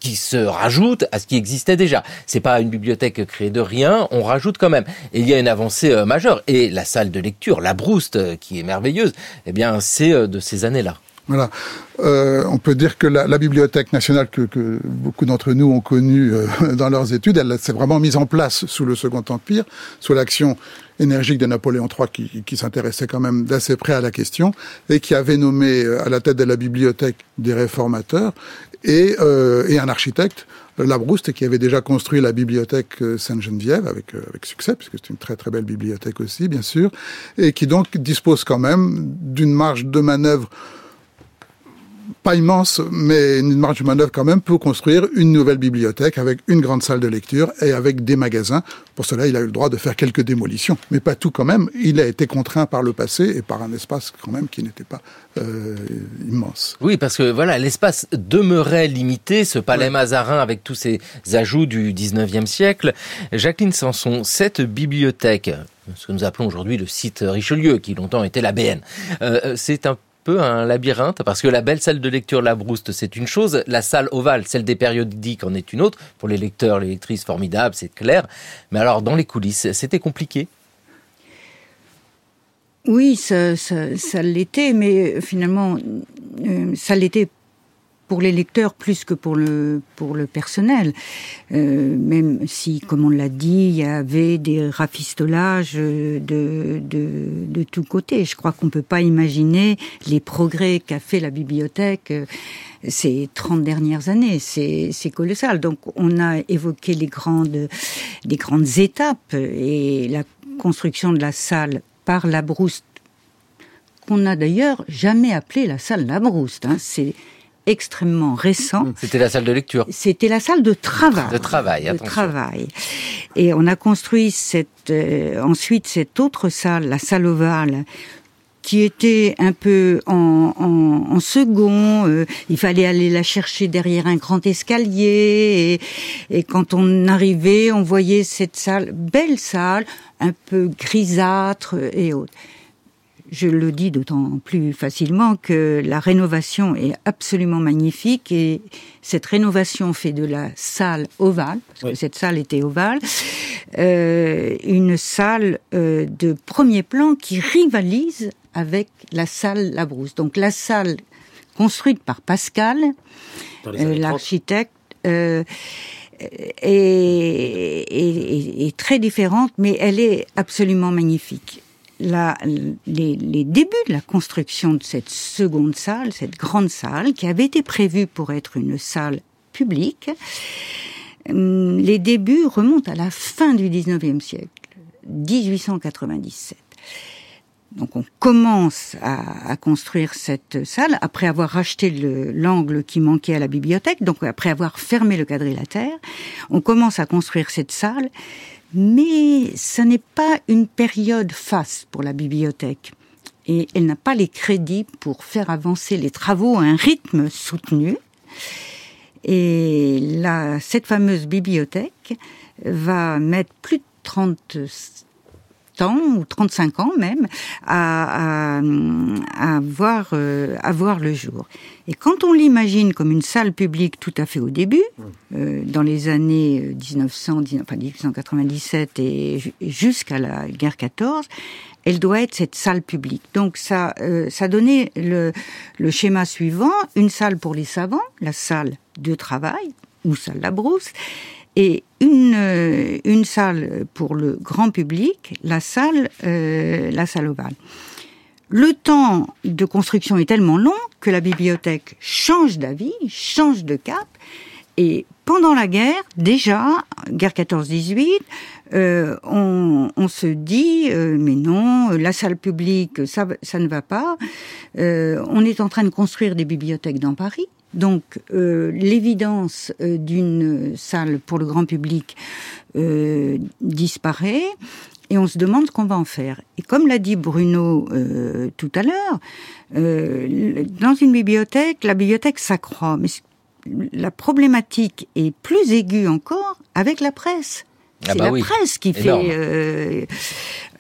qui se rajoute à ce qui existait déjà. C'est pas une bibliothèque créée de rien, on rajoute quand même. Et il y a une avancée euh, majeure. Et la salle de lecture, la Brouste, euh, qui est merveilleuse, eh bien, c'est euh, de ces années-là. Voilà. Euh, on peut dire que la, la Bibliothèque nationale que, que beaucoup d'entre nous ont connue euh, dans leurs études, elle s'est vraiment mise en place sous le Second Empire, sous l'action énergique de Napoléon III qui, qui s'intéressait quand même d'assez près à la question et qui avait nommé euh, à la tête de la bibliothèque des réformateurs et, euh, et un architecte, Labrouste, qui avait déjà construit la bibliothèque Sainte-Geneviève avec, avec succès, puisque c'est une très très belle bibliothèque aussi, bien sûr, et qui donc dispose quand même d'une marge de manœuvre pas immense, mais une marge de manœuvre quand même pour construire une nouvelle bibliothèque avec une grande salle de lecture et avec des magasins. Pour cela, il a eu le droit de faire quelques démolitions, mais pas tout quand même. Il a été contraint par le passé et par un espace quand même qui n'était pas euh, immense. Oui, parce que voilà, l'espace demeurait limité, ce palais Mazarin avec tous ses ajouts du 19e siècle. Jacqueline Sanson, cette bibliothèque, ce que nous appelons aujourd'hui le site Richelieu, qui longtemps était la BN, euh, c'est un peu un labyrinthe Parce que la belle salle de lecture La Brouste, c'est une chose, la salle ovale, celle des périodiques, en est une autre. Pour les lecteurs, les lectrices, formidable, c'est clair. Mais alors, dans les coulisses, c'était compliqué oui, ça, ça, l'était, mais finalement, euh, ça l'était pour les lecteurs plus que pour le pour le personnel. Euh, même si, comme on l'a dit, il y avait des rafistolages de de, de tous côtés. Je crois qu'on peut pas imaginer les progrès qu'a fait la bibliothèque euh, ces 30 dernières années. C'est colossal. Donc, on a évoqué les grandes les grandes étapes et la construction de la salle par la Brouste qu'on n'a d'ailleurs jamais appelé la salle Labrouste. Hein. C'est extrêmement récent. C'était la salle de lecture. C'était la salle de travail. De travail, de travail. Et on a construit cette, euh, ensuite cette autre salle, la salle ovale, qui était un peu en, en, second. Euh, il fallait aller la chercher derrière un grand escalier. Et, et, quand on arrivait, on voyait cette salle, belle salle, un peu grisâtre et autres je le dis d'autant plus facilement que la rénovation est absolument magnifique et cette rénovation fait de la salle ovale, parce que cette salle était ovale, euh, une salle euh, de premier plan qui rivalise avec la salle Labrousse. Donc la salle construite par Pascal, euh, l'architecte, est, est, très différente, mais elle est absolument magnifique les, débuts de la construction de cette seconde salle, cette grande salle, qui avait été prévue pour être une salle publique, hum, les débuts remontent à la fin du 19e siècle, 1897. Donc on commence à, construire cette salle après avoir racheté l'angle qui manquait à la bibliothèque, donc après avoir fermé le quadrilatère, on commence à construire cette salle mais ce n'est pas une période faste pour la bibliothèque. Et elle n'a pas les crédits pour faire avancer les travaux à un rythme soutenu. Et là, cette fameuse bibliothèque va mettre plus de 30 ans ou 35 ans même à, à, à voir euh, à voir le jour. Et quand on l'imagine comme une salle publique tout à fait au début, euh, dans les années 1900, enfin 1897 et jusqu'à la guerre 14, elle doit être cette salle publique. Donc ça, euh, ça donnait le, le schéma suivant une salle pour les savants, la salle de travail ou salle la brousse, et une, euh, une salle pour le grand public, la salle, euh, la salle ovale. Le temps de construction est tellement long que la bibliothèque change d'avis, change de cap, et pendant la guerre, déjà, guerre 14-18, euh, on, on, se dit euh, mais non, la salle publique, ça, ça ne va pas. Euh, on est en train de construire des bibliothèques dans Paris. Donc euh, l'évidence euh, d'une salle pour le grand public euh, disparaît et on se demande ce qu'on va en faire. Et comme l'a dit Bruno tout à l'heure, dans une bibliothèque, la bibliothèque s'accroît, mais la problématique est plus aiguë encore avec la presse. Ah C'est bah la presse qui fait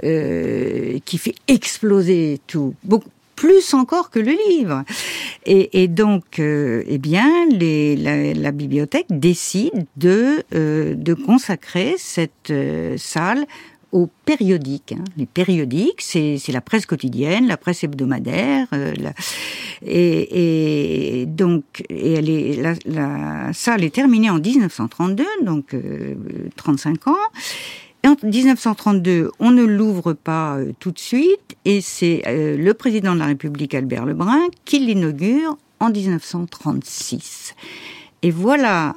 euh, qui fait exploser tout. Beaucoup plus encore que le livre. Et, et donc, euh, eh bien, les, la, la, bibliothèque décide de, euh, de consacrer cette euh, salle aux périodiques. Hein. Les périodiques, c'est la presse quotidienne, la presse hebdomadaire, euh, la, et, et, donc et elle est, la, la, salle est terminée en 1932, donc 35 ans. En 1932, on ne l'ouvre pas euh, tout de suite et c'est euh, le président de la République, Albert Lebrun, qui l'inaugure en 1936. Et voilà,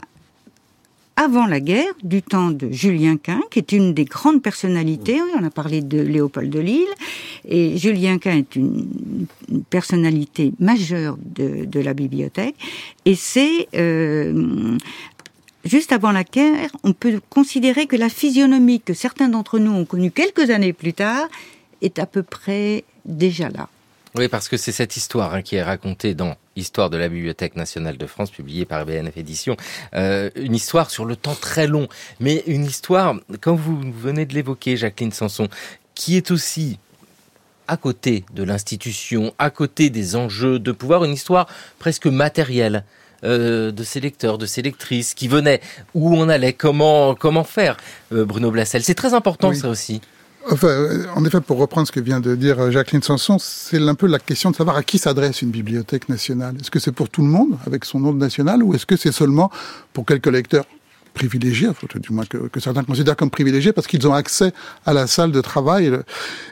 avant la guerre, du temps de Julien Quint, qui est une des grandes personnalités, on a parlé de Léopold de Lille, et Julien Quint est une, personnalité majeure de, la bibliothèque, et c'est euh, juste avant la guerre, on peut considérer que la physionomie que certains d'entre nous ont connue quelques années plus tard est à peu près déjà là. Oui, parce que c'est cette histoire hein, qui est racontée dans Histoire de la Bibliothèque nationale de France, publiée par BNF Éditions. Euh, une histoire sur le temps très long, mais une histoire, comme vous venez de l'évoquer, Jacqueline Sanson, qui est aussi à côté de l'institution, à côté des enjeux, de pouvoir une histoire presque matérielle euh, de ces lecteurs, de ces lectrices qui venaient, où on allait, comment comment faire, euh, Bruno Blassel? C'est très important ça aussi. Enfin, euh, en effet, pour reprendre ce que vient de dire Jacqueline Sanson, c'est un peu la question de savoir à qui s'adresse une bibliothèque nationale. Est-ce que c'est pour tout le monde, avec son nom national, ou est-ce que c'est seulement pour quelques lecteurs privilégiés, du moins que, que, certains considèrent comme privilégiés, parce qu'ils ont accès à la salle de travail?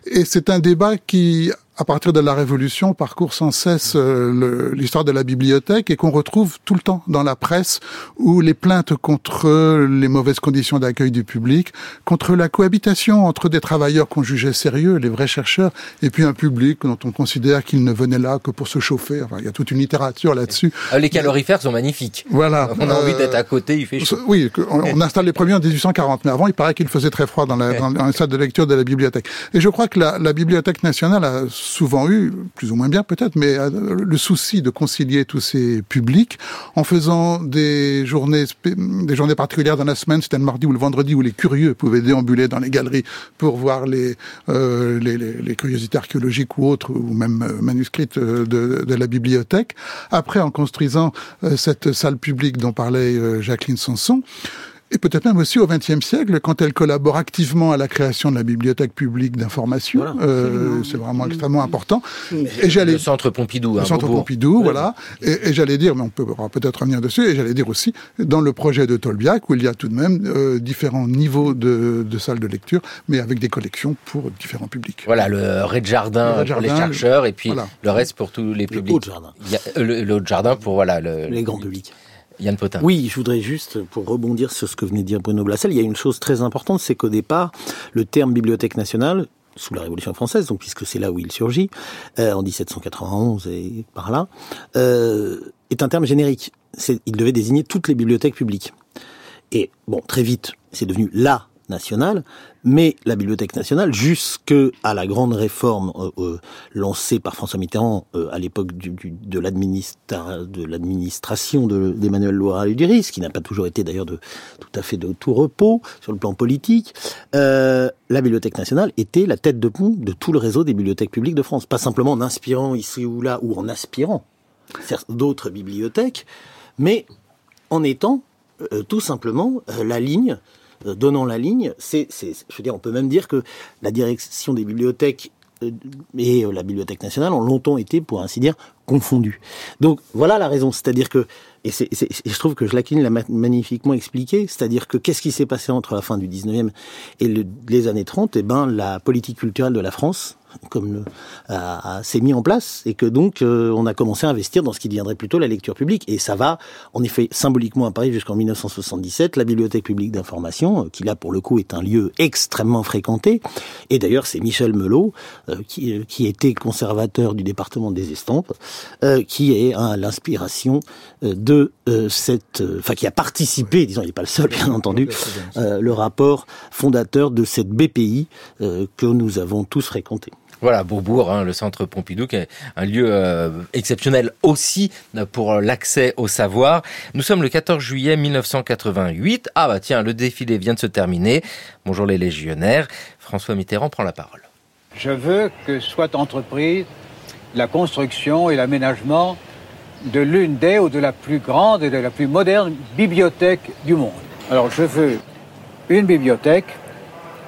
Et c'est un débat qui à partir de la Révolution, parcourt sans cesse euh, l'histoire de la bibliothèque et qu'on retrouve tout le temps dans la presse où les plaintes contre les mauvaises conditions d'accueil du public, contre la cohabitation entre des travailleurs qu'on jugeait sérieux, les vrais chercheurs, et puis un public dont on considère qu'il ne venait là que pour se chauffer. Enfin, il y a toute une littérature là-dessus. Ah, les calorifères sont magnifiques. Voilà. On a envie d'être à côté, il fait chaud. Oui, on, installe les premiers en 1840, mais avant, il paraît qu'il faisait très froid dans la, dans la salle de lecture de la bibliothèque. Et je crois que la, la Bibliothèque nationale a souvent eu, plus ou moins bien peut-être, mais euh, le souci de concilier tous ces publics en faisant des journées, des journées particulières dans la semaine, c'était le mardi ou le vendredi où les curieux pouvaient déambuler dans les galeries pour voir les, euh, les, les, curiosités archéologiques ou autres, ou même euh, manuscrites de, de, la bibliothèque. Après, en construisant cette salle publique dont parlait Jacqueline Sanson, et peut-être même aussi au XXe siècle, quand elle collabore activement à la création de la bibliothèque publique d'information. Euh, c'est vraiment extrêmement important. Et j'allais le centre Pompidou, le hein, centre Pompidou, voilà. Et, et j'allais dire, mais on peut peut-être revenir dessus. Et j'allais dire aussi dans le projet de Tolbiac où il y a tout de même euh, différents niveaux de, de salles de lecture, mais avec des collections pour différents publics. Voilà, le rez-de-jardin pour les chercheurs et puis le reste pour tous les publics. Le haut-de-jardin. Le, haut-jardin pour voilà le, les grands publics. Oui, je voudrais juste, pour rebondir sur ce que venait de dire Bruno Blassel, il y a une chose très importante, c'est qu'au départ, le terme bibliothèque nationale, sous la Révolution française, donc puisque c'est là où il surgit, euh, en 1791 et par là, euh, est un terme générique. Il devait désigner toutes les bibliothèques publiques. Et bon, très vite, c'est devenu la nationale, mais la Bibliothèque nationale, jusque à la grande réforme euh, euh, lancée par François Mitterrand euh, à l'époque de l'administration d'Emmanuel Loira Ludiris, qui n'a pas toujours été d'ailleurs de tout à fait de tout repos sur le plan politique, la Bibliothèque nationale était la tête de pont de tout le réseau des bibliothèques publiques de France, pas simplement en inspirant ici ou là ou en aspirant d'autres bibliothèques, mais en étant tout simplement la ligne donnant la ligne, c'est, je veux dire, on peut même dire que la direction des bibliothèques euh, et euh, la Bibliothèque nationale ont longtemps été, pour ainsi dire, confondues. Donc voilà la raison, c'est-à-dire que, et, c'est, je trouve que Jacqueline l'a magnifiquement expliqué, c'est-à-dire que qu'est-ce qui s'est passé entre la fin du 19e et les années 30 Eh ben, la politique culturelle de la France, comme s'est mis en place et que donc euh, on a commencé à investir dans ce qui deviendrait plutôt la lecture publique. Et ça va en effet symboliquement à Paris jusqu'en 1977 la bibliothèque publique d'information euh, qui là pour le coup est un lieu extrêmement fréquenté. Et d'ailleurs c'est Michel Melot euh, qui, qui était conservateur du département des estampes qui est à l'inspiration de cette enfin qui a participé disons il n'est pas le seul bien entendu le rapport fondateur de cette BPI que nous avons tous fréquenté. Voilà, Beaubourg, hein, le centre Pompidou, qui est un lieu euh, exceptionnel aussi pour l'accès au savoir. Nous sommes le 14 juillet 1988. Ah bah tiens, le défilé vient de se terminer. Bonjour les légionnaires. François Mitterrand prend la parole. Je veux que soit entreprise la construction et l'aménagement de l'une des ou de la plus grande et de la plus moderne bibliothèque du monde. Alors je veux une bibliothèque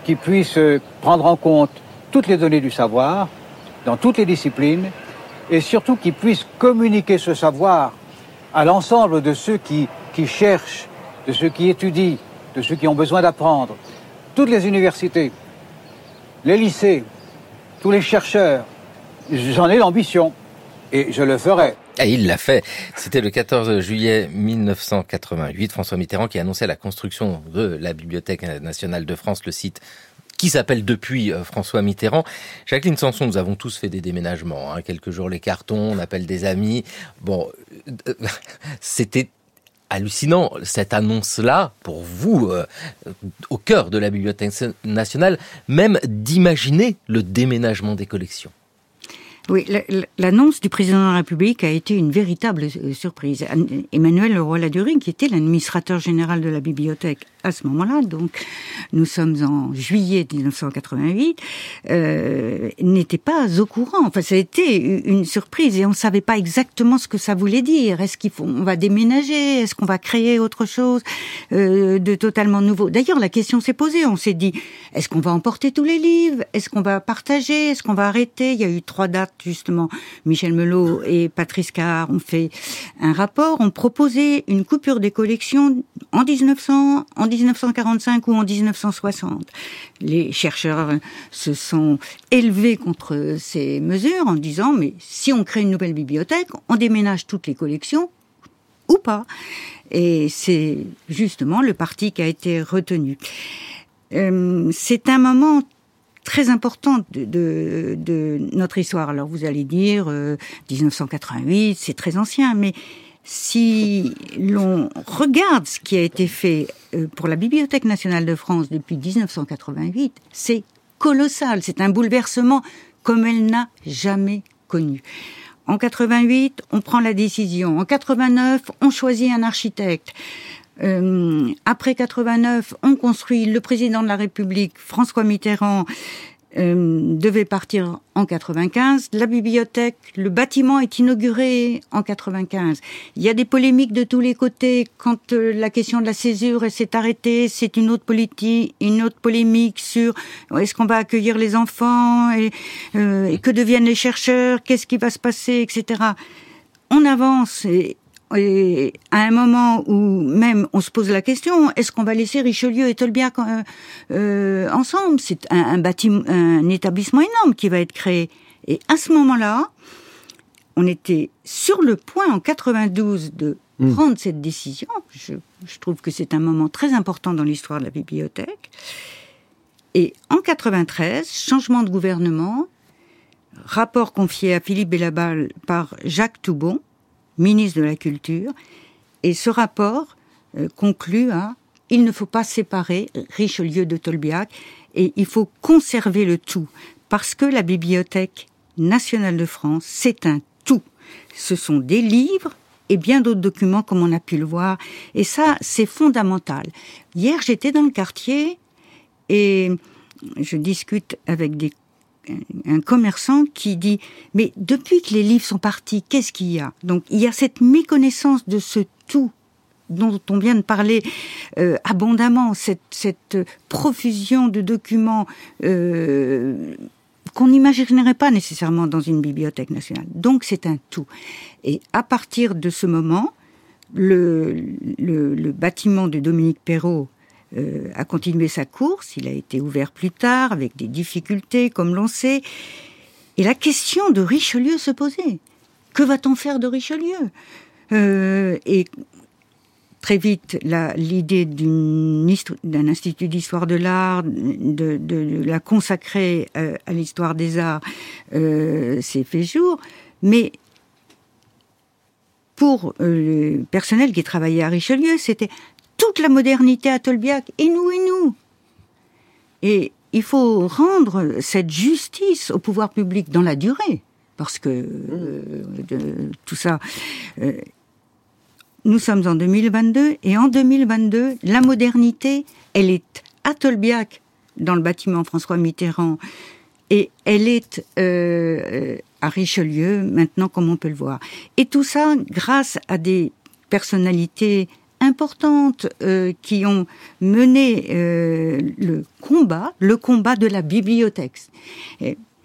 qui puisse prendre en compte toutes les données du savoir, dans toutes les disciplines, et surtout qu'ils puissent communiquer ce savoir à l'ensemble de ceux qui, qui cherchent, de ceux qui étudient, de ceux qui ont besoin d'apprendre. Toutes les universités, les lycées, tous les chercheurs, j'en ai l'ambition et je le ferai. Et il l'a fait. C'était le 14 juillet 1988, François Mitterrand qui annonçait la construction de la Bibliothèque nationale de France, le site qui s'appelle depuis euh, François Mitterrand. Jacqueline Sanson, nous avons tous fait des déménagements. Hein. Quelques jours les cartons, on appelle des amis. Bon, euh, c'était hallucinant cette annonce-là pour vous euh, au cœur de la Bibliothèque nationale, même d'imaginer le déménagement des collections. Oui, l'annonce du président de la République a été une véritable surprise. Emmanuel Leroy-Ladurie, qui était l'administrateur général de la bibliothèque à ce moment-là, donc nous sommes en juillet 1988, euh, n'était pas au courant. Enfin, ça a été une surprise et on ne savait pas exactement ce que ça voulait dire. Est-ce qu'il faut, on va déménager? Est-ce qu'on va créer autre chose euh, de totalement nouveau? D'ailleurs, la question s'est posée. On s'est dit, est-ce qu'on va emporter tous les livres? Est-ce qu'on va partager? Est-ce qu'on va arrêter? Il y a eu trois dates justement. Michel Melot et Patrice Carr ont fait un rapport, ont proposé une coupure des collections en 1900, en 1945 ou en 1960. Les chercheurs se sont élevés contre ces mesures en disant mais si on crée une nouvelle bibliothèque, on déménage toutes les collections ou pas. Et c'est justement le parti qui a été retenu. Euh, c'est un moment très important de, notre histoire. Alors vous allez dire 1988, euh, c'est très ancien, mais si l'on regarde ce qui a été fait euh, pour la Bibliothèque nationale de France depuis 1988, c'est colossal. C'est un bouleversement comme elle n'a jamais connu. En 88, on prend la décision. En 89, on choisit un architecte. Euh, après 89, on construit le président de la République, François Mitterrand, euh, devait partir en 95. La bibliothèque, le bâtiment est inauguré en 95. Il y a des polémiques de tous les côtés. Quand euh, la question de la césure s'est arrêtée, c'est une autre politique, une autre polémique sur est-ce qu'on va accueillir les enfants et, euh, que deviennent les chercheurs, qu'est-ce qui va se passer, etc. On avance et à un moment où même on se pose la question, est-ce qu'on va laisser Richelieu et Tolbiac euh, euh, ensemble? C'est un, bâtiment, un établissement énorme qui va être créé. Et à ce moment-là, on était sur le point en 92 de hmm. prendre cette décision. Je, je trouve que c'est un moment très important dans l'histoire de la bibliothèque. Et en 93, changement de gouvernement, rapport confié à Philippe Bellabal par Jacques Toubon, ministre de la Culture, et ce rapport euh, conclut à il ne faut pas séparer Richelieu de Tolbiac et il faut conserver le tout parce que la Bibliothèque nationale de France, c'est un tout. Ce sont des livres et bien d'autres documents comme on a pu le voir et ça c'est fondamental. Hier, j'étais dans le quartier et je discute avec des un commerçant qui dit mais depuis que les livres sont partis, qu'est-ce qu'il y a? Donc il y a cette méconnaissance de ce tout dont on vient de parler euh, abondamment, cette, profusion de documents euh, qu'on n'imaginerait pas nécessairement dans une bibliothèque nationale. Donc c'est un tout. Et à partir de ce moment, le bâtiment de Dominique Perrault euh, a continué sa course. Il a été ouvert plus tard avec des difficultés, comme l'on sait. Et la question de Richelieu se posait. Que va-t-on faire de Richelieu? Euh, Et très vite, l'idée d'un institut d'histoire de l'art, de, la consacrer euh, à l'histoire des arts, s'est fait jour. Mais pour le personnel qui travaillait à Richelieu, c'était toute la modernité à Tolbiac, et nous et nous. Et il faut rendre cette justice au pouvoir public dans la durée, parce que euh, tout ça. Euh, nous sommes en 2022 et en 2022, la modernité, elle est à Tolbiac, dans le bâtiment François Mitterrand, et elle est euh, à Richelieu maintenant, comme on peut le voir. Et tout ça grâce à des personnalités importantes euh, qui ont mené euh, le combat, le combat de la bibliothèque.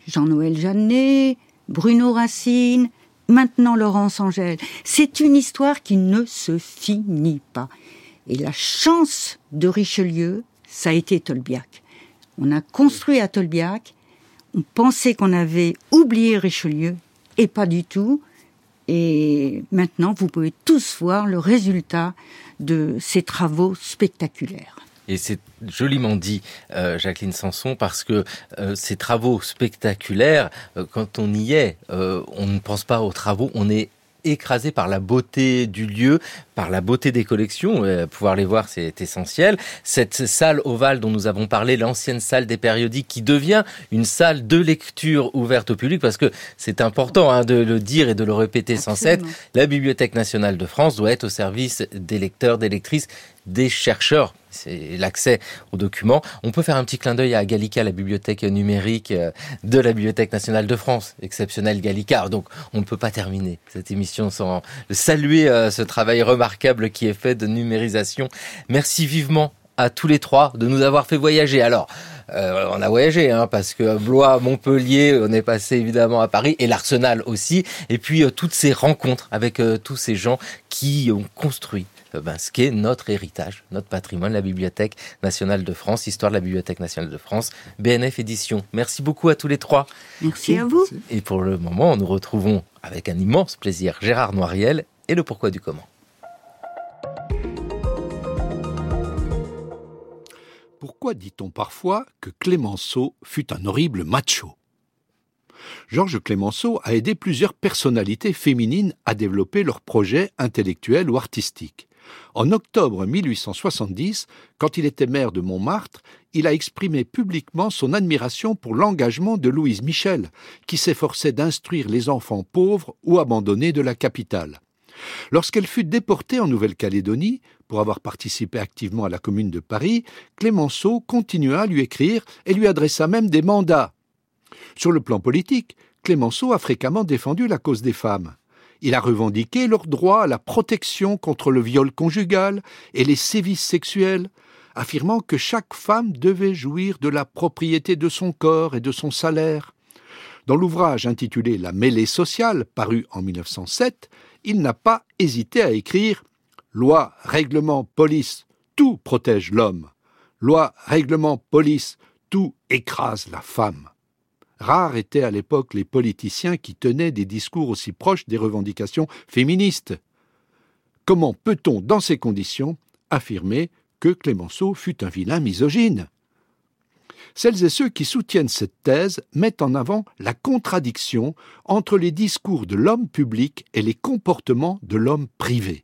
Jean-Noël Jeannet, Bruno Racine, maintenant Laurence Angèle. C'est une histoire qui ne se finit pas. Et la chance de Richelieu, ça a été Tolbiac. On a construit à Tolbiac, on pensait qu'on avait oublié Richelieu, et pas du tout. Et maintenant, vous pouvez tous voir le résultat de ces travaux spectaculaires. Et c'est joliment dit, euh, Jacqueline Sanson, parce que euh, ces travaux spectaculaires, euh, quand on y est, on ne pense pas aux travaux, on est écrasé par la beauté du lieu, par la beauté des collections. Euh, pouvoir les voir, c'est essentiel. Cette salle ovale dont nous avons parlé, l'ancienne salle des périodiques, qui devient une salle de lecture ouverte au public, parce que c'est important hein, de le dire et de le répéter sans cesse. La Bibliothèque nationale de France doit être au service des lecteurs, des lectrices des chercheurs c'est l'accès aux documents. On peut faire un petit clin d'œil à Gallica, la bibliothèque numérique euh, de la Bibliothèque nationale de France. Exceptionnel Gallica. Donc, on ne peut pas terminer cette émission sans saluer euh, ce travail remarquable qui est fait de numérisation. Merci vivement à tous les trois de nous avoir fait voyager. Alors, euh, on a voyagé, hein, parce que Blois, Montpellier, on est passé évidemment à Paris et l'Arsenal aussi. Et puis toutes ces rencontres avec tous ces gens qui ont construit ben, ce qu'est notre héritage, notre patrimoine, la Bibliothèque nationale de France, histoire de la Bibliothèque nationale de France, BNF Édition. Merci beaucoup à tous les trois. Merci à vous. Et pour le moment, nous retrouvons avec un immense plaisir Gérard Noiriel et le pourquoi du comment. Pourquoi dit-on parfois que Clémenceau fut un horrible macho? Georges Clémenceau a aidé plusieurs personnalités féminines à développer leurs projets intellectuels ou artistiques. En octobre 1870, quand il était maire de Montmartre, il a exprimé publiquement son admiration pour l'engagement de Louise Michel, qui s'efforçait d'instruire les enfants pauvres ou abandonnés de la capitale. Lorsqu'elle fut déportée en Nouvelle-Calédonie, pour avoir participé activement à la Commune de Paris, Clémenceau continua à lui écrire et lui adressa même des mandats. Sur le plan politique, Clémenceau a fréquemment défendu la cause des femmes. Il a revendiqué leur droit à la protection contre le viol conjugal et les sévices sexuels, affirmant que chaque femme devait jouir de la propriété de son corps et de son salaire. Dans l'ouvrage intitulé La mêlée sociale, paru en 1907, il n'a pas hésité à écrire Loi, règlement, police, tout protège l'homme. Loi, règlement, police, tout écrase la femme. Rares étaient à l'époque les politiciens qui tenaient des discours aussi proches des revendications féministes. Comment peut-on, dans ces conditions, affirmer que Clémenceau fut un vilain misogyne? Celles et ceux qui soutiennent cette thèse mettent en avant la contradiction entre les discours de l'homme public et les comportements de l'homme privé.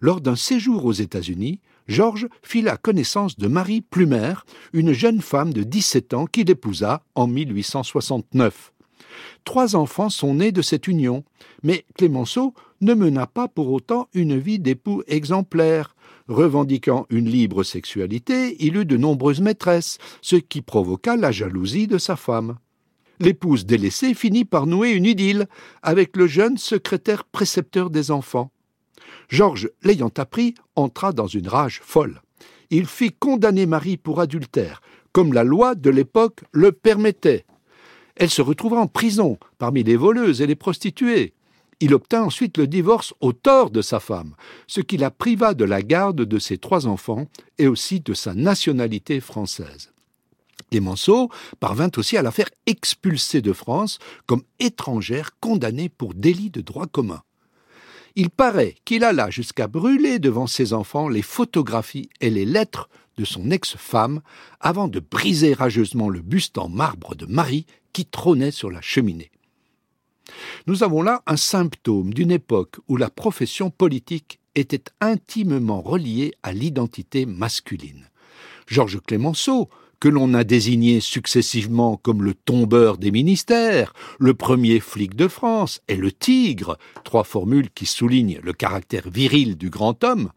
Lors d'un séjour aux États-Unis, Georges fit la connaissance de Marie Plumer, une jeune femme de 17 ans qu'il épousa en 1869. Trois enfants sont nés de cette union, mais Clémenceau ne mena pas pour autant une vie d'époux exemplaire. Revendiquant une libre sexualité, il eut de nombreuses maîtresses, ce qui provoqua la jalousie de sa femme. L'épouse délaissée finit par nouer une idylle avec le jeune secrétaire précepteur des enfants. Georges, l'ayant appris, entra dans une rage folle. Il fit condamner Marie pour adultère, comme la loi de l'époque le permettait. Elle se retrouva en prison parmi les voleuses et les prostituées. Il obtint ensuite le divorce au tort de sa femme, ce qui la priva de la garde de ses trois enfants et aussi de sa nationalité française. Clémenceau parvint aussi à la faire expulser de France comme étrangère condamnée pour délit de droit commun. Il paraît qu'il alla jusqu'à brûler devant ses enfants les photographies et les lettres de son ex-femme avant de briser rageusement le buste en marbre de Marie qui trônait sur la cheminée. Nous avons là un symptôme d'une époque où la profession politique était intimement reliée à l'identité masculine. Georges Clémenceau, que l'on a désigné successivement comme le tombeur des ministères, le premier flic de France et le tigre, trois formules qui soulignent le caractère viril du grand homme,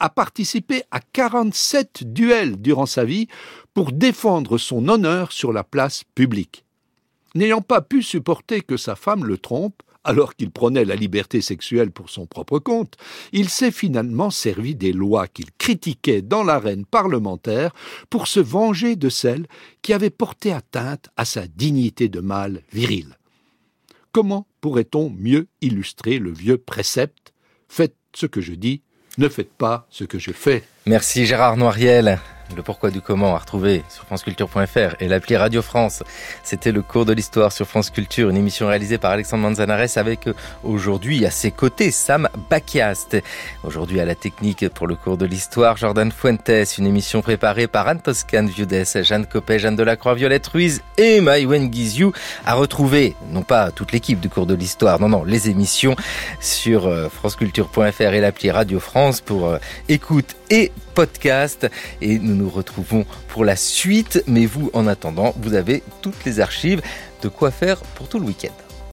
a participé à 47 duels durant sa vie pour défendre son honneur sur la place publique. N'ayant pas pu supporter que sa femme le trompe, alors qu'il prenait la liberté sexuelle pour son propre compte, il s'est finalement servi des lois qu'il critiquait dans l'arène parlementaire pour se venger de celles qui avaient porté atteinte à sa dignité de mâle viril. Comment pourrait-on mieux illustrer le vieux précepte? Faites ce que je dis, ne faites pas ce que je fais. Merci Gérard Noiriel. Le pourquoi du comment à retrouver sur franceculture.fr et l'appli Radio France. C'était le cours de l'histoire sur France Culture, une émission réalisée par Alexandre Manzanares avec euh, aujourd'hui à ses côtés Sam Bakiast. Aujourd'hui à la technique pour le cours de l'histoire, Jordan Fuentes, une émission préparée par Anne Toscan Viudes, Jeanne Copé, Jeanne Delacroix, Violette Ruiz et Maïwen Guizou à retrouver, non pas toute l'équipe du cours de l'histoire, non, non, les émissions sur euh, franceculture.fr et l'appli Radio France pour euh, écoute et podcast. Et nous nous retrouvons pour la suite. Mais vous, en attendant, vous avez toutes les archives de quoi faire pour tout le week-end.